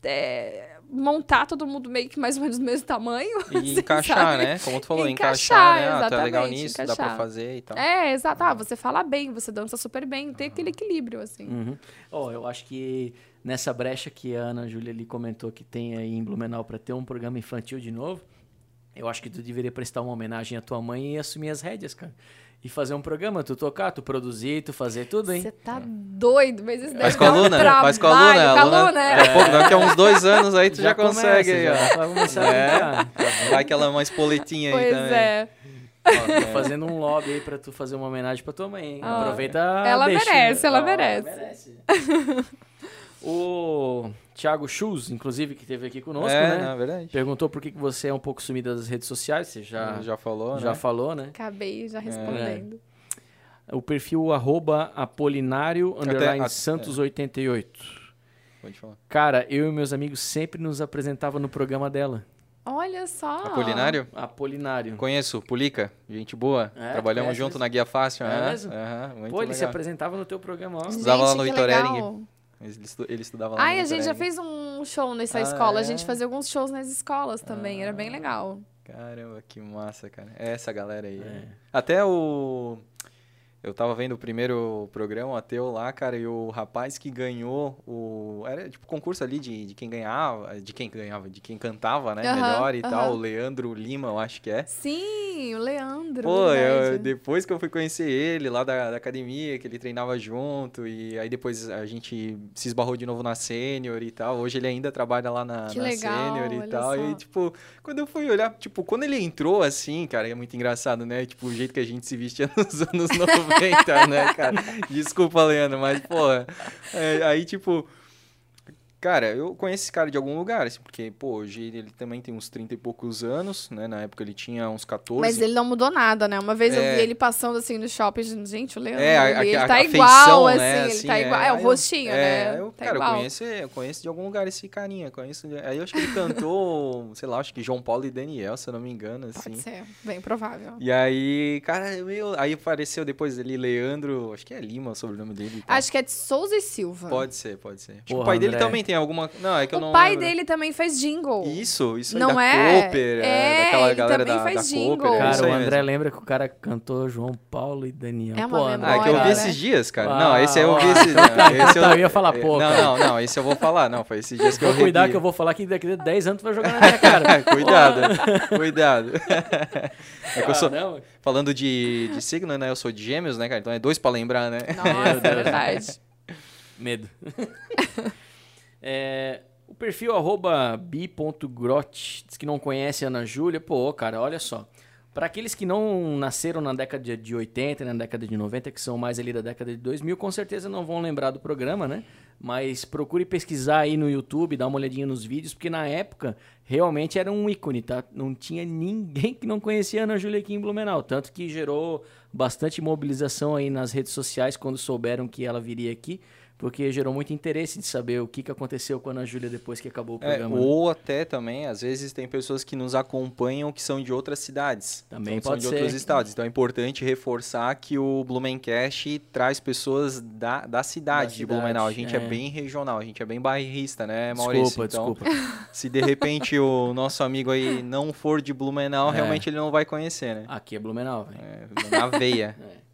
é, montar todo mundo meio que mais ou menos do mesmo tamanho. E assim, encaixar, sabe? né? Como tu falou, encaixar, encaixar né? Ah, tu é legal nisso, encaixar. dá pra fazer e tal. É, exato. Ah, você fala bem, você dança super bem, tem aquele equilíbrio, assim. Uhum. Oh, eu acho que nessa brecha que a Ana Júlia ali comentou que tem aí em Blumenau para ter um programa infantil de novo, eu acho que tu deveria prestar uma homenagem à tua mãe e assumir as rédeas, cara. E fazer um programa, tu tocar, tu produzir, tu fazer tudo, hein? Você tá doido, mas isso faz com a aluna, trabalho, faz com a aluna, a aluna, aluna é. Daqui a pouco, daqui a uns dois anos aí tu já, já consegue. Começa, já, começar é. Vai aquela mais poletinha pois aí também. é. Ó, tô fazendo um lobby aí pra tu fazer uma homenagem pra tua mãe, hein? Ah, Aproveita Ela merece, ela merece. Ela merece. O Thiago Schultz, inclusive, que esteve aqui conosco, é, né? É verdade. Perguntou por que você é um pouco sumida das redes sociais. Você já, já falou, já né? falou, né? Acabei já respondendo. É. O perfil arroba apolinário underline santos 88. É. Pode falar. Cara, eu e meus amigos sempre nos apresentavam no programa dela. Olha só. Apolinário? Apolinário. Conheço, Pulica, gente boa. É, Trabalhamos junto na Guia Fácil. É, é mesmo? Uhum, Pô, ele legal. se apresentava no teu programa. Ó. Estudava lá no Vitor Ering. Ele, estu, ele estudava lá. Ai, a gente já fez um show nessa ah, escola. É? A gente fazia alguns shows nas escolas também. Ah, Era bem legal. Caramba, que massa, cara. É essa galera aí. É. Até o. Eu tava vendo o primeiro programa, o Ateu lá, cara, e o rapaz que ganhou o. Era tipo concurso ali de, de quem ganhava, de quem ganhava, de quem cantava, né? melhor e tal. O Leandro Lima, eu acho que é. Sim, o Leandro. Pô, eu, depois que eu fui conhecer ele lá da, da, academia, que ele treinava junto, e aí depois a gente se esbarrou de novo na sênior e tal. Hoje ele ainda trabalha lá na, que na legal, sênior e tal. Só. E, tipo, quando eu fui olhar, tipo, quando ele entrou assim, cara, é muito engraçado, né? Tipo, o jeito que a gente se vestia [laughs] nos anos 90. 90, né, cara? Desculpa, Leandro, mas, porra. É, aí, tipo, Cara, eu conheço esse cara de algum lugar, assim, porque, pô, hoje ele também tem uns 30 e poucos anos, né? Na época ele tinha uns 14. Mas ele não mudou nada, né? Uma vez é... eu vi ele passando assim no shopping, gente, o Leandro, é, a, ele, a, tá a igual, feição, assim, né? ele assim, tá igual. É, é o rostinho, é, né? Eu, tá cara, igual. eu conheço, eu conheço de algum lugar esse carinha, conheço. Aí eu acho que ele cantou, [laughs] sei lá, acho que João Paulo e Daniel, se eu não me engano, assim. Pode ser, bem provável. E aí, cara, meu, aí apareceu depois ali Leandro, acho que é Lima o sobrenome dele. Tá? Acho que é de Souza e Silva. Pode ser, pode ser. Acho que o pai André. dele também tem alguma. Não, é que o eu não pai lembro. dele também faz jingle. Isso, isso não aí da é? Cooper, é, é daquela galera da, da Cooper. É cara, o André mesmo. lembra que o cara cantou João Paulo e Daniel. É uma pô, memória, Ah, é que eu vi esses dias, cara. Ah, não, esse aí eu vi [laughs] esses dias. Esse eu, eu ia falar, pô. Não, não, não, esse eu vou falar. Não, foi esses dias que eu Vou cuidar que eu vou falar que daqui a 10 anos tu vai jogar na minha cara. [laughs] cuidado, [laughs] cuidado. É que eu sou, ah, falando de, de signo, né? Eu sou de gêmeos, né, cara? Então é dois pra lembrar, né? Nossa, é verdade. Medo. É, o perfil arroba bi.grot diz que não conhece a Ana Júlia. Pô, cara, olha só. Para aqueles que não nasceram na década de 80, na década de 90, que são mais ali da década de 2000, com certeza não vão lembrar do programa, né? Mas procure pesquisar aí no YouTube, dar uma olhadinha nos vídeos, porque na época realmente era um ícone, tá? Não tinha ninguém que não conhecia a Ana Júlia aqui em Blumenau. Tanto que gerou bastante mobilização aí nas redes sociais quando souberam que ela viria aqui porque gerou muito interesse de saber o que, que aconteceu com a Ana Júlia depois que acabou o É, programa. né? ou até também, às vezes tem pessoas que nos acompanham que são de outras cidades. Também Então, pode são de ser. outros estados. Então é importante reforçar que o Blumencast traz pessoas da, da cidade Da de Blumenau. A gente é. é. bem regional, a gente é bem bairrista, né, Maurício? Desculpa, então, desculpa. [laughs] se de repente o nosso amigo aí não for de Blumenau, É. realmente ele não vai conhecer, né? Aqui é Blumenau, velho. É, na veia. [laughs]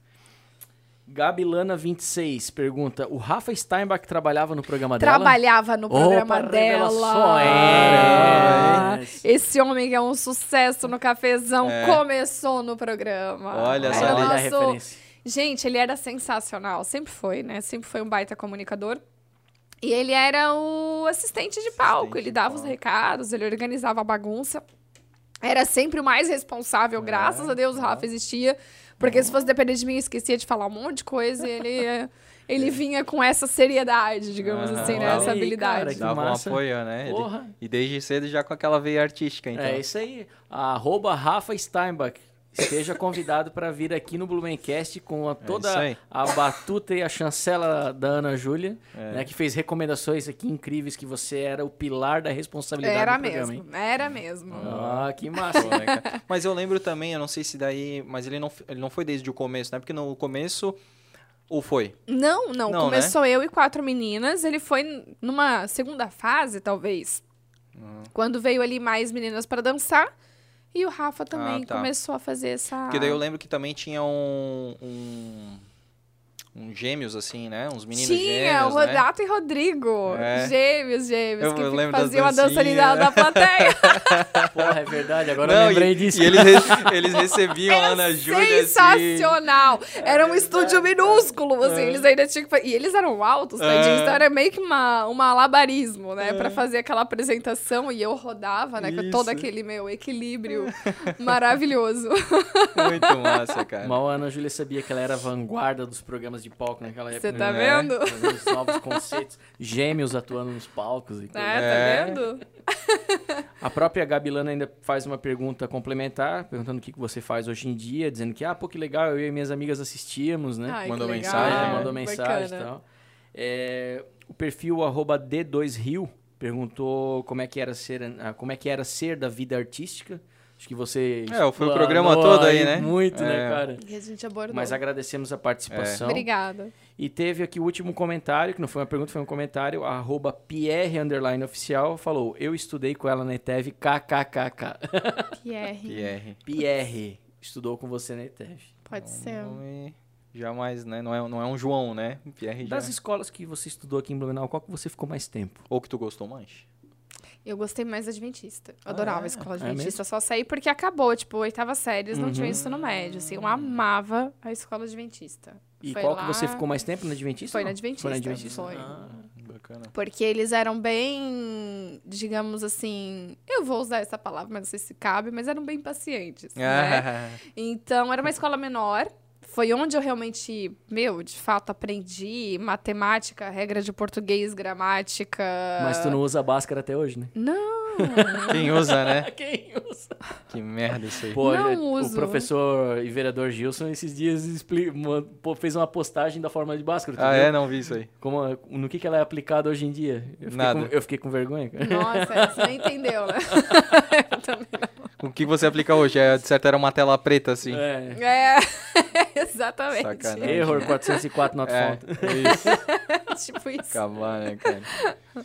Gabilana26 pergunta: O Rafa Steinbach trabalhava no programa dela? Trabalhava no programa Opa, dela. revelações! Esse homem que é um sucesso no cafezão É. começou no programa. Olha só. o Olha a nosso- referência. Gente, ele era sensacional. Sempre foi, né? Sempre foi um baita comunicador. E ele era o assistente de palco. Assistente ele dava os palco. recados, ele organizava a bagunça. Era sempre o mais responsável. É, Graças a Deus o Rafa existia. Porque se fosse depender de mim, eu esquecia de falar um monte de coisa. E ele, [laughs] ele vinha com essa seriedade, digamos Aham. assim, né? Essa aí, habilidade. cara, que Dava um apoio, né? Ele- e desde cedo já com aquela veia artística, então. É isso aí. Arroba Rafa Steinbach. Esteja convidado para vir aqui no Blumencast com a- É toda aí. a batuta e a chancela da Ana Júlia, É. né, que fez recomendações aqui incríveis que você era o pilar da responsabilidade Era do programa, mesmo, hein? era mesmo. Ah, que massa. Pô, né, cara? Mas eu lembro também, eu não sei se daí. Mas ele não, ele não foi desde o começo, né? Porque no começo. Ou foi? Não, não, Não, Começou eu e quatro meninas. Ele foi numa segunda fase, talvez. Uhum. Quando veio ali mais meninas pra dançar. E o Rafa também Ah, tá. começou a fazer essa. Porque daí eu lembro que também tinha um. um um gêmeos, assim, né? Uns meninos Tinha, gêmeos, o né? Rodato e Rodrigo. É. Gêmeos, gêmeos. Eu- que eu faziam a dança ali da, da plateia. [laughs] Porra, é verdade. Agora Não, eu lembrei e, disso. E eles, eles recebiam a Ana Júlia assim. Sensacional! Era um estúdio minúsculo, assim, É. eles ainda tinham que E eles eram altos, tadinhos, É. então era meio que uma, um malabarismo, né? Pra fazer aquela apresentação e eu rodava, né? Com Isso. todo aquele meu equilíbrio maravilhoso. Muito massa, cara. Mal a Ana Júlia sabia que ela era a vanguarda dos programas de palco naquela época. Você tá né? vendo? Fazendo os novos conceitos. Gêmeos atuando nos palcos e É, coisa. tá É. vendo? A própria Gabilana ainda faz uma pergunta complementar, perguntando o que que você faz hoje em dia, dizendo que, ah, pô, que legal, eu e minhas amigas assistíamos, né? Ai, Mandou que legal. mensagem, Ah, né? mandou mensagem e tal. É, o perfil arroba D2Rio perguntou como é que era ser, ah, como é que era ser da vida artística. Acho que você É, foi o explanou programa todo aí, né? Muito, né, É. cara? E a gente abordou. Mas agradecemos a participação. Obrigada. E teve aqui o último comentário, que não foi uma pergunta, foi um comentário, arroba Pierre underline oficial, falou, eu estudei com ela na ETEV, kkkk. [laughs] Pierre. Pierre. Pierre estudou com você na ETEV. Pode ser. Nome Jamais, né? Não é, não é um João, né? Pierre já. Das escolas que você estudou aqui em Blumenau, qual que você ficou mais tempo? Ou que tu gostou mais? Eu gostei mais da Adventista. Eu Ah, adorava é? a escola É Adventista. só saí porque acabou, tipo, oitava série, eles não tinham Uhum. ensino médio. Assim, eu amava a escola Adventista. E Foi qual lá- que você ficou mais tempo na Adventista? Foi na Adventista, Foi na Adventista. foi. Ah. Bacana. Porque eles eram bem, digamos assim, eu vou usar essa palavra, mas não sei se cabe, mas eram bem pacientes, né? Ah, [laughs] Então, era uma escola menor. Foi onde eu realmente, meu, de fato, aprendi matemática, regra de português, gramática. Mas tu não usa Bhaskara até hoje, né? Não, Quem usa, né? [laughs] Quem usa? Que merda isso aí. Pô, Não já- o uso. professor e vereador Gilson esses dias expli- pô, fez uma postagem da fórmula de Bhaskara. ah, viu? é? Não vi isso aí. Como, no que, que ela é aplicada hoje em dia? Eu fiquei Nada. Com, eu fiquei com vergonha, cara. nossa, [laughs] você não entendeu, né? [laughs] Eu também O que você aplica hoje? É, de certo era uma tela preta, assim. É. É, exatamente. Sacanagem. Error 404 not É, found. isso. tipo isso. Acabar, né, cara?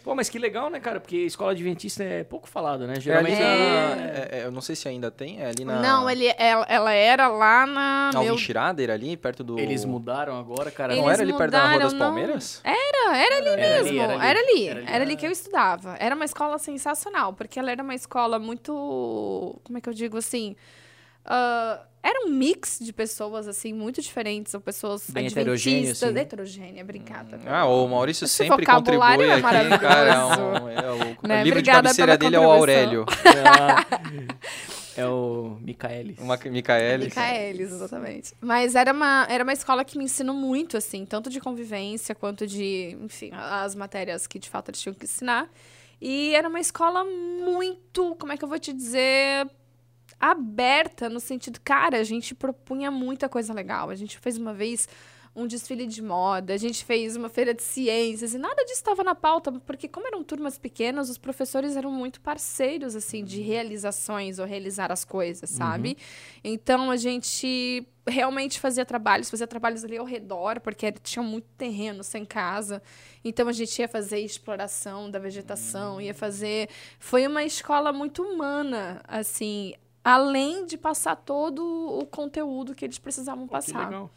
Pô, mas que legal, né, cara? Porque escola adventista é pouco falado, né? É ali Geralmente na- é... é- é- eu não sei se ainda tem, é ali na... Não, ele, ela, ela era lá na. Na meu, Alvin Schrader, ali, perto do... Eles mudaram agora, cara. Eles Não era ali perto da Rua das não- Palmeiras? Era, era ali Era ali, mesmo. era ali. Era ali. Era ali. Era ali que eu estudava. Era uma escola sensacional, porque ela era uma escola muito. Como é que eu digo assim? ah, era um mix de pessoas, assim, muito diferentes. São pessoas Bem heterogêneo, adventistas. assim? Heterogênea, obrigada. Ah, o Maurício Esse sempre vocabulário contribui é aqui, cara. É maravilhoso. um, é o, Né? o livro de cabeceira dele é o Aurélio. É o Micaelis. Uma Micaelis. Micaelis, exatamente. Mas era uma, era uma escola que me ensinou muito, assim, tanto de convivência quanto de, enfim, as matérias que de fato eles tinham que ensinar. E era uma escola muito, como é que eu vou te dizer, aberta no sentido, cara, a gente propunha muita coisa legal. A gente fez uma vez um desfile de moda, a gente fez uma feira de ciências e nada disso estava na pauta, porque como eram turmas pequenas, os professores eram muito parceiros assim de realizações ou realizar as coisas, sabe? Uhum. Então a gente realmente fazia trabalhos, fazia trabalhos ali ao redor, porque tinha muito terreno sem casa. Então a gente ia fazer exploração da vegetação, ia fazer. Foi uma escola muito humana, assim, além de passar todo o conteúdo que eles precisavam passar. Que legal.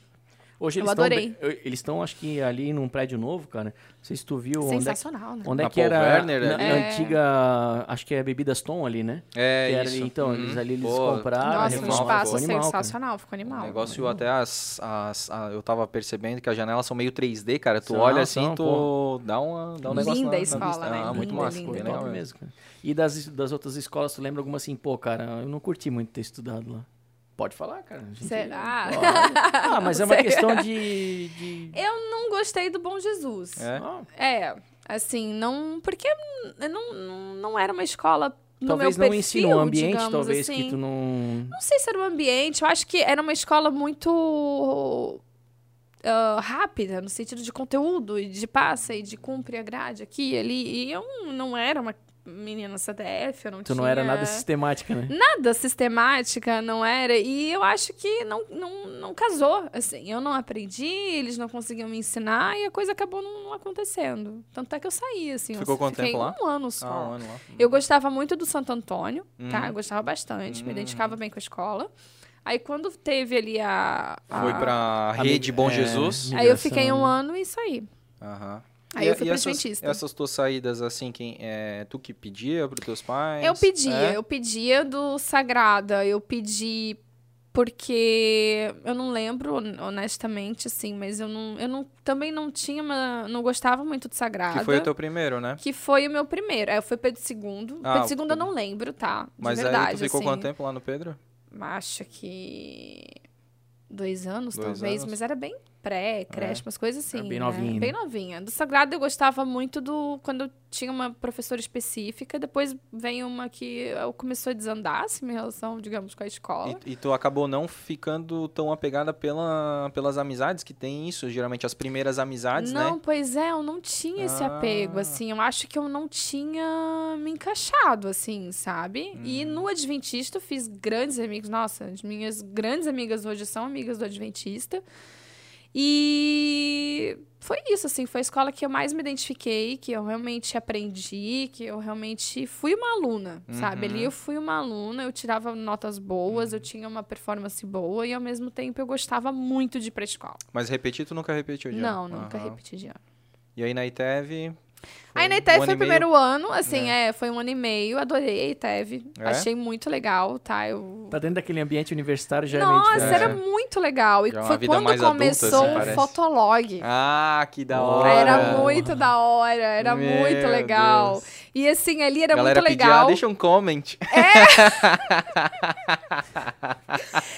Hoje eu eles adorei. Tão, eles estão, acho que, ali num prédio novo, cara. Não sei se tu viu. Sensacional, onde é, né? Onde é que era Werner, na, na é. antiga... Acho que é Bebidas Tom ali, né? É, era, isso. Então, eles ali eles Pô, compraram. Nossa, um espaço animal, sensacional. Ficou animal. O negócio até as, as, as, Eu tava percebendo que as janelas são meio 3D, cara. Tu são, olha assim, são, tu pô. dá, uma, dá um negócio Linda na, a escola, né? Ah, muito massa. Linda, legal mesmo, cara. E das, das outras escolas, tu lembra alguma assim, pô, cara, eu não curti muito ter estudado lá. Pode falar, cara. Gente... Será? Ah, mas é uma questão de, [laughs] de, Eu não gostei do Bom Jesus. É? É, assim, não... Porque não, não era uma escola no talvez meu não ensina um ambiente, talvez assim. que tu não... Não sei se era um ambiente. Eu acho que era uma escola muito... Uh, rápida, no sentido de conteúdo, e de passa e de cumpre a grade aqui e ali. E eu não era uma menina CDF, eu não tu tinha... não era nada sistemática, né? Nada sistemática, não era. E eu acho que não, não, não casou, assim. Eu não aprendi, eles não conseguiam me ensinar e a coisa acabou não, não acontecendo. Tanto é que eu saí, assim. Ficou quanto tempo lá? um ano só. Ah, um ano lá. Eu gostava muito do Santo Antônio, tá? uhum. tá? Eu gostava bastante, uhum. me identificava bem com a escola. Aí quando teve ali a... a... Foi pra Rede Bom é, Jesus? Aí eu fiquei um ano e saí. Aham. Aí e, eu fui pra essas, Adventista. essas tuas saídas, assim, quem, é, tu que pedia para teus pais? Eu pedia, é? eu pedia do Sagrada, eu pedi porque eu não lembro honestamente assim, mas eu não, eu não também não tinha uma, não gostava muito de Sagrada. Que foi o teu primeiro, né? Que foi o meu primeiro. Aí foi Pedro II. Ah, Pedro II eu não lembro, tá? De mas verdade, aí tu ficou assim. quanto tempo lá no Pedro? Acho que dois anos, dois talvez, anos. mas era bem pré, creche, é. umas coisas assim. Bem né? novinha. Bem novinha. Do Sagrado eu gostava muito do. Quando eu tinha uma professora específica, depois vem uma que começou a desandar, assim, minha relação, digamos, com a escola. E, e, tu acabou não ficando tão apegada pela, pelas amizades que tem isso, geralmente as primeiras amizades, não, né? pois é, eu não tinha esse Ah. apego, assim. Eu acho que eu não tinha me encaixado, assim, sabe? E no Adventista eu fiz grandes amigos. Nossa, as minhas grandes amigas hoje são amigas do Adventista. E foi isso, assim, foi a escola que eu mais me identifiquei, que eu realmente aprendi, que eu realmente fui uma aluna, sabe? Uhum. Ali eu fui uma aluna, eu tirava notas boas, eu tinha uma performance boa e ao mesmo tempo eu gostava muito de ir pra escola. Mas repetir, tu nunca repetiu de ano? Não, nunca Aham. repeti de ano. E aí na ITEV... Aí na um ITEV ano foi e o meio? primeiro ano, assim, é. foi um ano e meio, adorei a ITEV, É? achei muito legal, tá? Eu... Tá dentro daquele ambiente universitário já é meio Nossa, era É. muito legal. E Já é foi quando mais adulta, começou assim, o parece. Fotolog. Ah, que da hora! Era muito da hora, era Meu muito legal. Deus. E assim, ali era Galera muito pedia, legal. ah, deixa um comment. [laughs]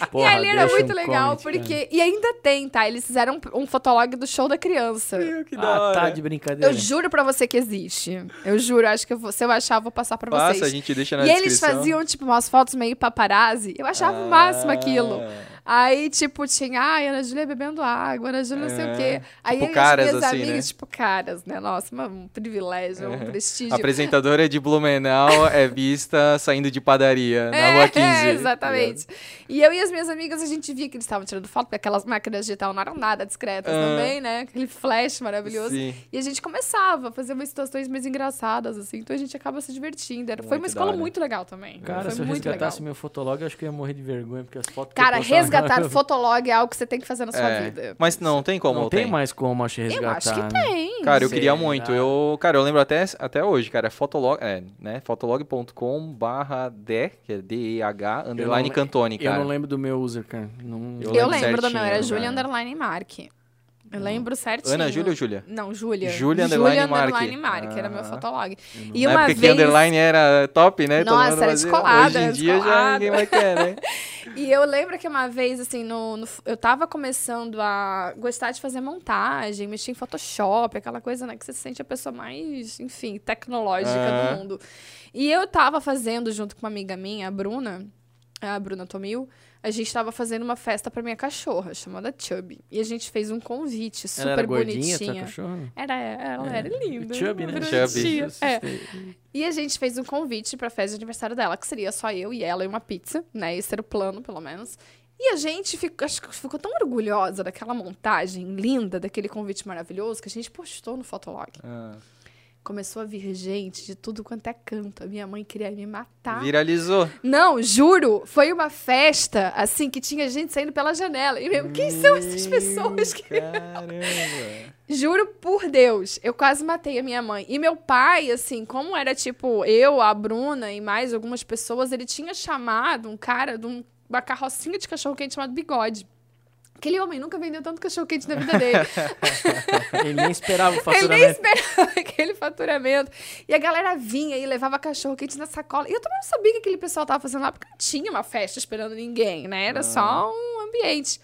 e Porra, ali era muito um legal, comment, porque. E ainda tem, tá? Eles fizeram um, um fotolog do show da criança. Meu, que da Ah, hora. tá de brincadeira. Eu juro pra você que existe. Eu juro, acho que eu vou- se eu achar, eu vou passar pra Passa, vocês. a gente deixa na E eles descrição. faziam, tipo, umas fotos meio paparazzi. Eu achava o máximo aquilo. Ah. Aí, tipo, tinha, ai, Ana Júlia bebendo água, Ana Júlia não sei o É. quê. Aí Tipo caras, as minhas assim, amigas, né? tipo, caras, né? Nossa, um privilégio, um prestígio. A apresentadora de Blumenau é vista saindo de padaria na rua [laughs] 15. É, exatamente. E eu e as minhas amigas, a gente via que eles estavam tirando foto, porque aquelas máquinas digital não eram nada discretas Ah. também, né? Aquele flash maravilhoso. Sim. E a gente começava a fazer umas situações mais engraçadas, assim. Então a gente acaba se divertindo. Era- Foi uma escola muito legal também. Cara, Foi se eu muito legal. resgatasse meu fotolog, eu acho que eu ia morrer de vergonha, porque as fotos que eu Cara, resgatar [laughs] fotolog é algo que você tem que fazer na sua É. vida. Mas não tem como. Não ou tem mais como, acho, Eu resgatar. acho que né? tem. Cara, eu queria Será? muito. Eu, cara, eu lembro até, até hoje, cara, é fotolog, é, né, fotolog.com barra D, que é D-E-H, underline Cantone, Eu cara. não lembro do meu user, cara. Não... Eu Eu, lembro lembro do meu, era Julia. Underline Mark. Eu lembro certinho. Ana Júlia ou Júlia? Não, Júlia. Júlia Underline Mark. Underline Mark, era meu Ah. fotolog. E Na uma vez... que underline era top, né? Nossa, era fazia. descolado, Hoje em dia já descolado. ninguém mais quer, né? [laughs] E eu lembro que uma vez, assim, no, no- eu tava começando a gostar de fazer montagem, mexer em Photoshop, aquela coisa, né? Que você se sente a pessoa mais, enfim, tecnológica do mundo. E eu tava fazendo, junto com uma amiga minha, a Bruna, a Bruna Tomil, a gente estava fazendo uma festa para minha cachorra, chamada Chubby. E a gente fez um convite super ela era bonitinha. Gordinha, cachorra? Era, ela é. era linda. Chubby, né? Chubby. É. E a gente fez um convite para a festa de aniversário dela, que seria só eu e ela e uma pizza, né? Esse era o plano, pelo menos. E a gente ficou, acho que ficou tão orgulhosa daquela montagem linda, daquele convite maravilhoso, que a gente postou no Fotolog. Ah começou a vir gente de tudo quanto é canto. A minha mãe queria me matar. Viralizou. Não, juro, foi uma festa, assim, que tinha gente saindo pela janela. E mesmo, quem são essas pessoas? Que... Caramba! [laughs] juro por Deus, eu quase matei a minha mãe. E meu pai, assim, como era tipo eu, a Bruna e mais algumas pessoas, ele tinha chamado um cara de um, uma carrocinha de cachorro-quente chamado Bigode. Aquele homem nunca vendeu tanto cachorro-quente na vida dele. [laughs] Ele nem esperava o faturamento. Ele nem esperava [laughs] aquele faturamento. E a galera vinha e levava cachorro-quente na sacola. E eu também não sabia que aquele pessoal tava fazendo lá, porque não tinha uma festa esperando ninguém, né? Era ah. só um ambiente.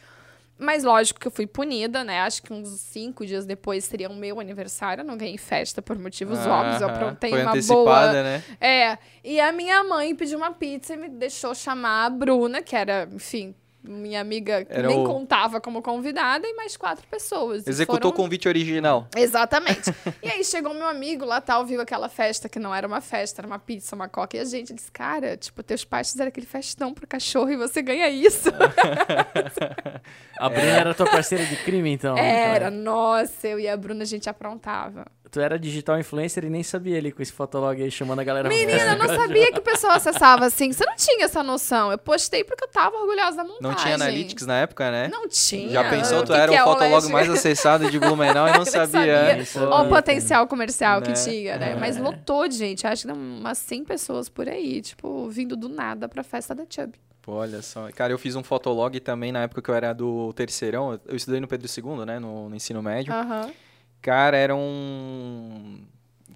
Mas lógico que eu fui punida, né? Acho que uns cinco dias depois seria o meu aniversário. Eu não ganhei festa por motivos ah, óbvios. Eu aprontei uma boa. Né? É. E a minha mãe pediu uma pizza e me deixou chamar a Bruna, que era, enfim, minha amiga Era nem o... contava como convidada e mais quatro pessoas. Executou o foram... convite original. Exatamente. [laughs] e aí chegou meu amigo lá, tal, viu aquela festa que não era uma festa, era uma pizza, uma coca. E a gente disse, cara, tipo, teus pais fizeram aquele festão pro cachorro e você ganha isso. [laughs] a Bruna era tua parceira de crime, então? Era, nossa, eu e a Bruna a gente aprontava. Tu era digital influencer e nem sabia ele com esse fotolog aí chamando a galera. Menina, eu não sabia que o pessoal [laughs] acessava assim. Você não tinha essa noção. Eu postei porque eu tava orgulhosa da montagem. Não tinha analytics na época, né? Não tinha. Já pensou, tu era o, o fotolog mais acessado de Blumenau e [laughs] não sabia. sabia. Olha o potencial comercial né? que tinha, né? Mas é. lotou de gente. Acho que umas 100 pessoas por aí, tipo, vindo do nada pra festa da Chubby. Pô, olha só. Cara, eu fiz um fotolog também na época que eu era do terceirão. Eu estudei no Pedro II, né? No, no ensino médio. Aham. Uhum. Cara, era um.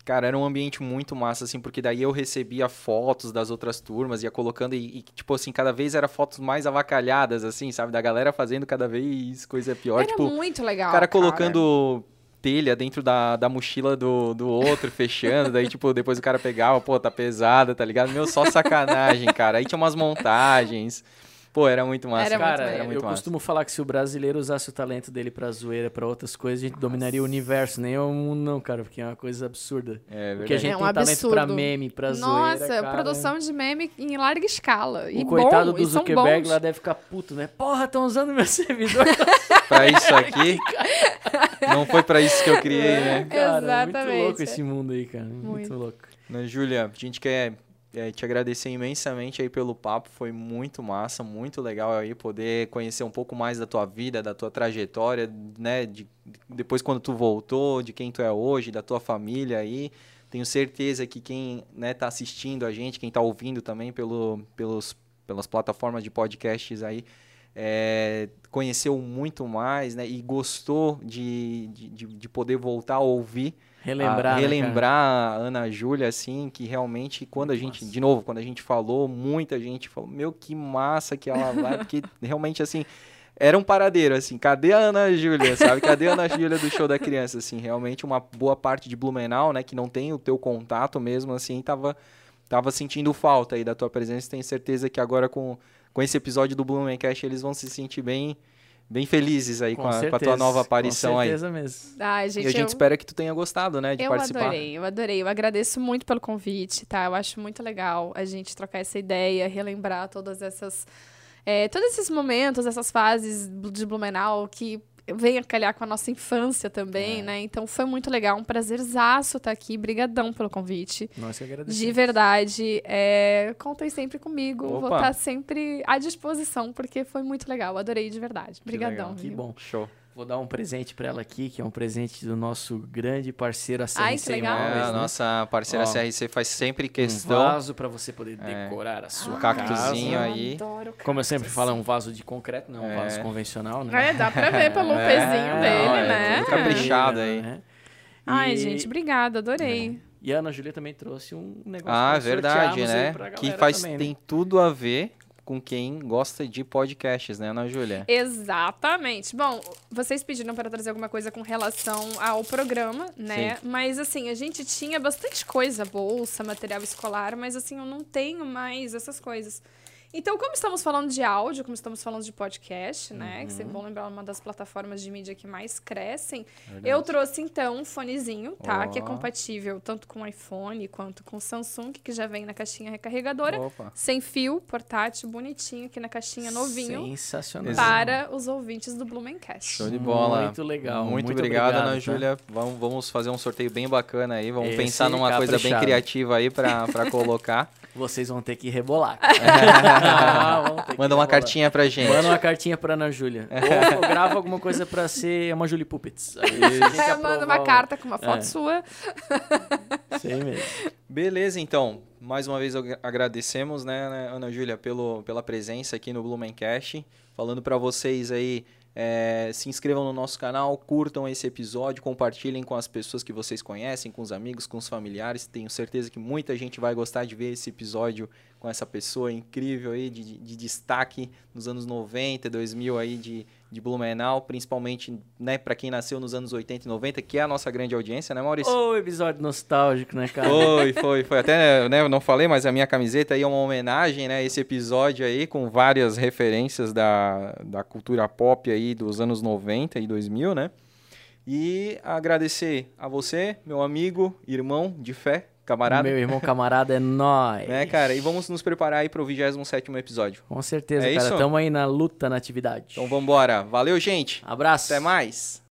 Cara, era um ambiente muito massa, assim, porque daí eu recebia fotos das outras turmas, ia colocando, e, e, tipo assim, cada vez era fotos mais avacalhadas, assim, sabe? Da galera fazendo cada vez coisa pior. Era tipo, muito legal. Cara, cara. colocando telha dentro da, da mochila do, do outro, fechando, daí, tipo, depois o cara pegava, pô, tá pesada, tá ligado? Meu, só sacanagem, cara. Aí tinha umas montagens. Pô, era muito massa. Era cara, muito era muito eu massa. costumo falar que se o brasileiro usasse o talento dele pra zoeira, pra outras coisas, a gente dominaria o universo. Nem o mundo, não, cara, porque é uma coisa absurda. É verdade. Porque a gente é um tem absurdo. talento pra meme, pra Nossa, zoeira, Nossa, produção de meme em larga escala. E o coitado bom, do Zuckerberg lá deve ficar puto, né? Porra, estão usando meu [laughs] servidor. pra isso aqui. não foi pra isso que eu criei, né? Cara, Exatamente. muito louco esse mundo aí, cara. Muito, muito louco. Júlia, a gente quer é, te agradecer imensamente aí pelo papo, foi muito massa, muito legal aí poder conhecer um pouco mais da tua vida, da tua trajetória, né, de, depois quando tu voltou, de quem tu é hoje, da tua família aí. Tenho certeza que quem né, tá assistindo a gente, quem está ouvindo também pelo, pelos, pelas plataformas de podcasts aí, é, conheceu muito mais, né, e gostou de, de, de poder voltar a ouvir relembrar, a, relembrar né, a Ana Júlia, assim, que realmente, quando a gente, de novo, quando a gente falou, muita gente falou, meu, que massa que ela vai, porque [laughs] realmente, assim, era um paradeiro, assim, cadê a Ana Júlia, sabe? Cadê a Ana Júlia do show da criança, assim, realmente uma boa parte de Blumenau, né, que não tem o teu contato mesmo, assim, tava, tava sentindo falta aí da tua presença, tenho certeza que agora com, com esse episódio do Blumencast eles vão se sentir bem bem felizes aí com, com, a, certeza, com, a, tua nova aparição aí. Com certeza aí. mesmo. Ai, gente, e a gente eu... espera que tu tenha gostado, né, de eu participar. Eu adorei, eu adorei. Eu agradeço muito pelo convite, tá? Eu acho muito legal a gente trocar essa ideia, relembrar todas essas... É, todos esses momentos, essas fases de Blumenau que venha calhar com a nossa infância também, é. né? Então foi muito legal, um prazerzaço estar aqui. Brigadão pelo convite. Nós que agradecemos. De verdade. É, contem sempre comigo. Opa. Vou estar sempre à disposição, porque foi muito legal. Adorei de verdade. Brigadão. Que, que bom. Show. Vou dar um presente para ela aqui, que é um presente do nosso grande parceiro a CRC Ai, que legal. Imóveis, é, a né? nossa parceira Ó, CRC faz sempre questão. Um vaso para você poder é. decorar é, a sua um cactuzinho aí. Como eu sempre falo, é um vaso de concreto, não é um vaso convencional, né? É, dá para ver pelo [laughs] é, pezinho dele, não, né? É caprichado aí. Né? Ai, gente, obrigada, adorei. E a Ana Júlia também trouxe um negócio Ah, verdade, né? Que faz também, tem né? tudo a ver com quem gosta de podcasts, né, Ana Júlia? Exatamente. Bom, vocês pediram para trazer alguma coisa com relação ao programa, né? Sim. Mas assim, a gente tinha bastante coisa, bolsa, material escolar, mas assim, eu não tenho mais essas coisas. Então, como estamos falando de áudio, como estamos falando de podcast, né? Uhum. Que é bom lembrar uma das plataformas de mídia que mais crescem. Verdade. Eu trouxe, então, um fonezinho, tá? Oh. Que é compatível tanto com iPhone quanto com Samsung, que já vem na caixinha recarregadora. Opa. Sem fio, portátil, bonitinho, aqui na caixinha novinho. Sensacional. Para os ouvintes do Blumencast. Show de bola. Muito legal. Muito, muito obrigado, obrigado, Ana tá? Júlia. Vamos, vamos fazer um sorteio bem bacana aí. Vamos Esse pensar numa caprichado. coisa bem criativa aí para colocar. [laughs] Vocês vão ter que rebolar. ah, [laughs] Manda uma cartinha pra gente. Manda uma cartinha pra Ana Júlia. [laughs] Ou grava alguma coisa pra ser uma Julie Puppets. Aí é, manda uma carta com uma foto é. sua. [laughs] Sei mesmo. Beleza, então. Mais uma vez agradecemos, né, né, Ana Júlia, pelo, pela presença aqui no Blumencast. Falando para vocês aí é, se inscrevam no nosso canal, curtam esse episódio, compartilhem com as pessoas que vocês conhecem, com os amigos, com os familiares. Tenho certeza que muita gente vai gostar de ver esse episódio com essa pessoa incrível aí de, de, de destaque nos anos 90, 2000 aí de, de Blumenau, principalmente né, para quem nasceu nos anos 80 e 90, que é a nossa grande audiência, né, Maurício? Ô, episódio nostálgico, né, cara? Foi, foi, foi. Até, né, eu não falei, mas a minha camiseta aí é uma homenagem, né, a esse episódio aí, com várias referências da, da cultura pop aí dos anos 90 e 2000, né? E agradecer a você, meu amigo, irmão de fé, camarada. Meu irmão camarada é nós. É, cara, e vamos nos preparar aí pro 27 episódio. Com certeza, é cara. Isso? Tamo aí na luta, na atividade. Então vambora. Valeu, gente. Abraço. Até mais.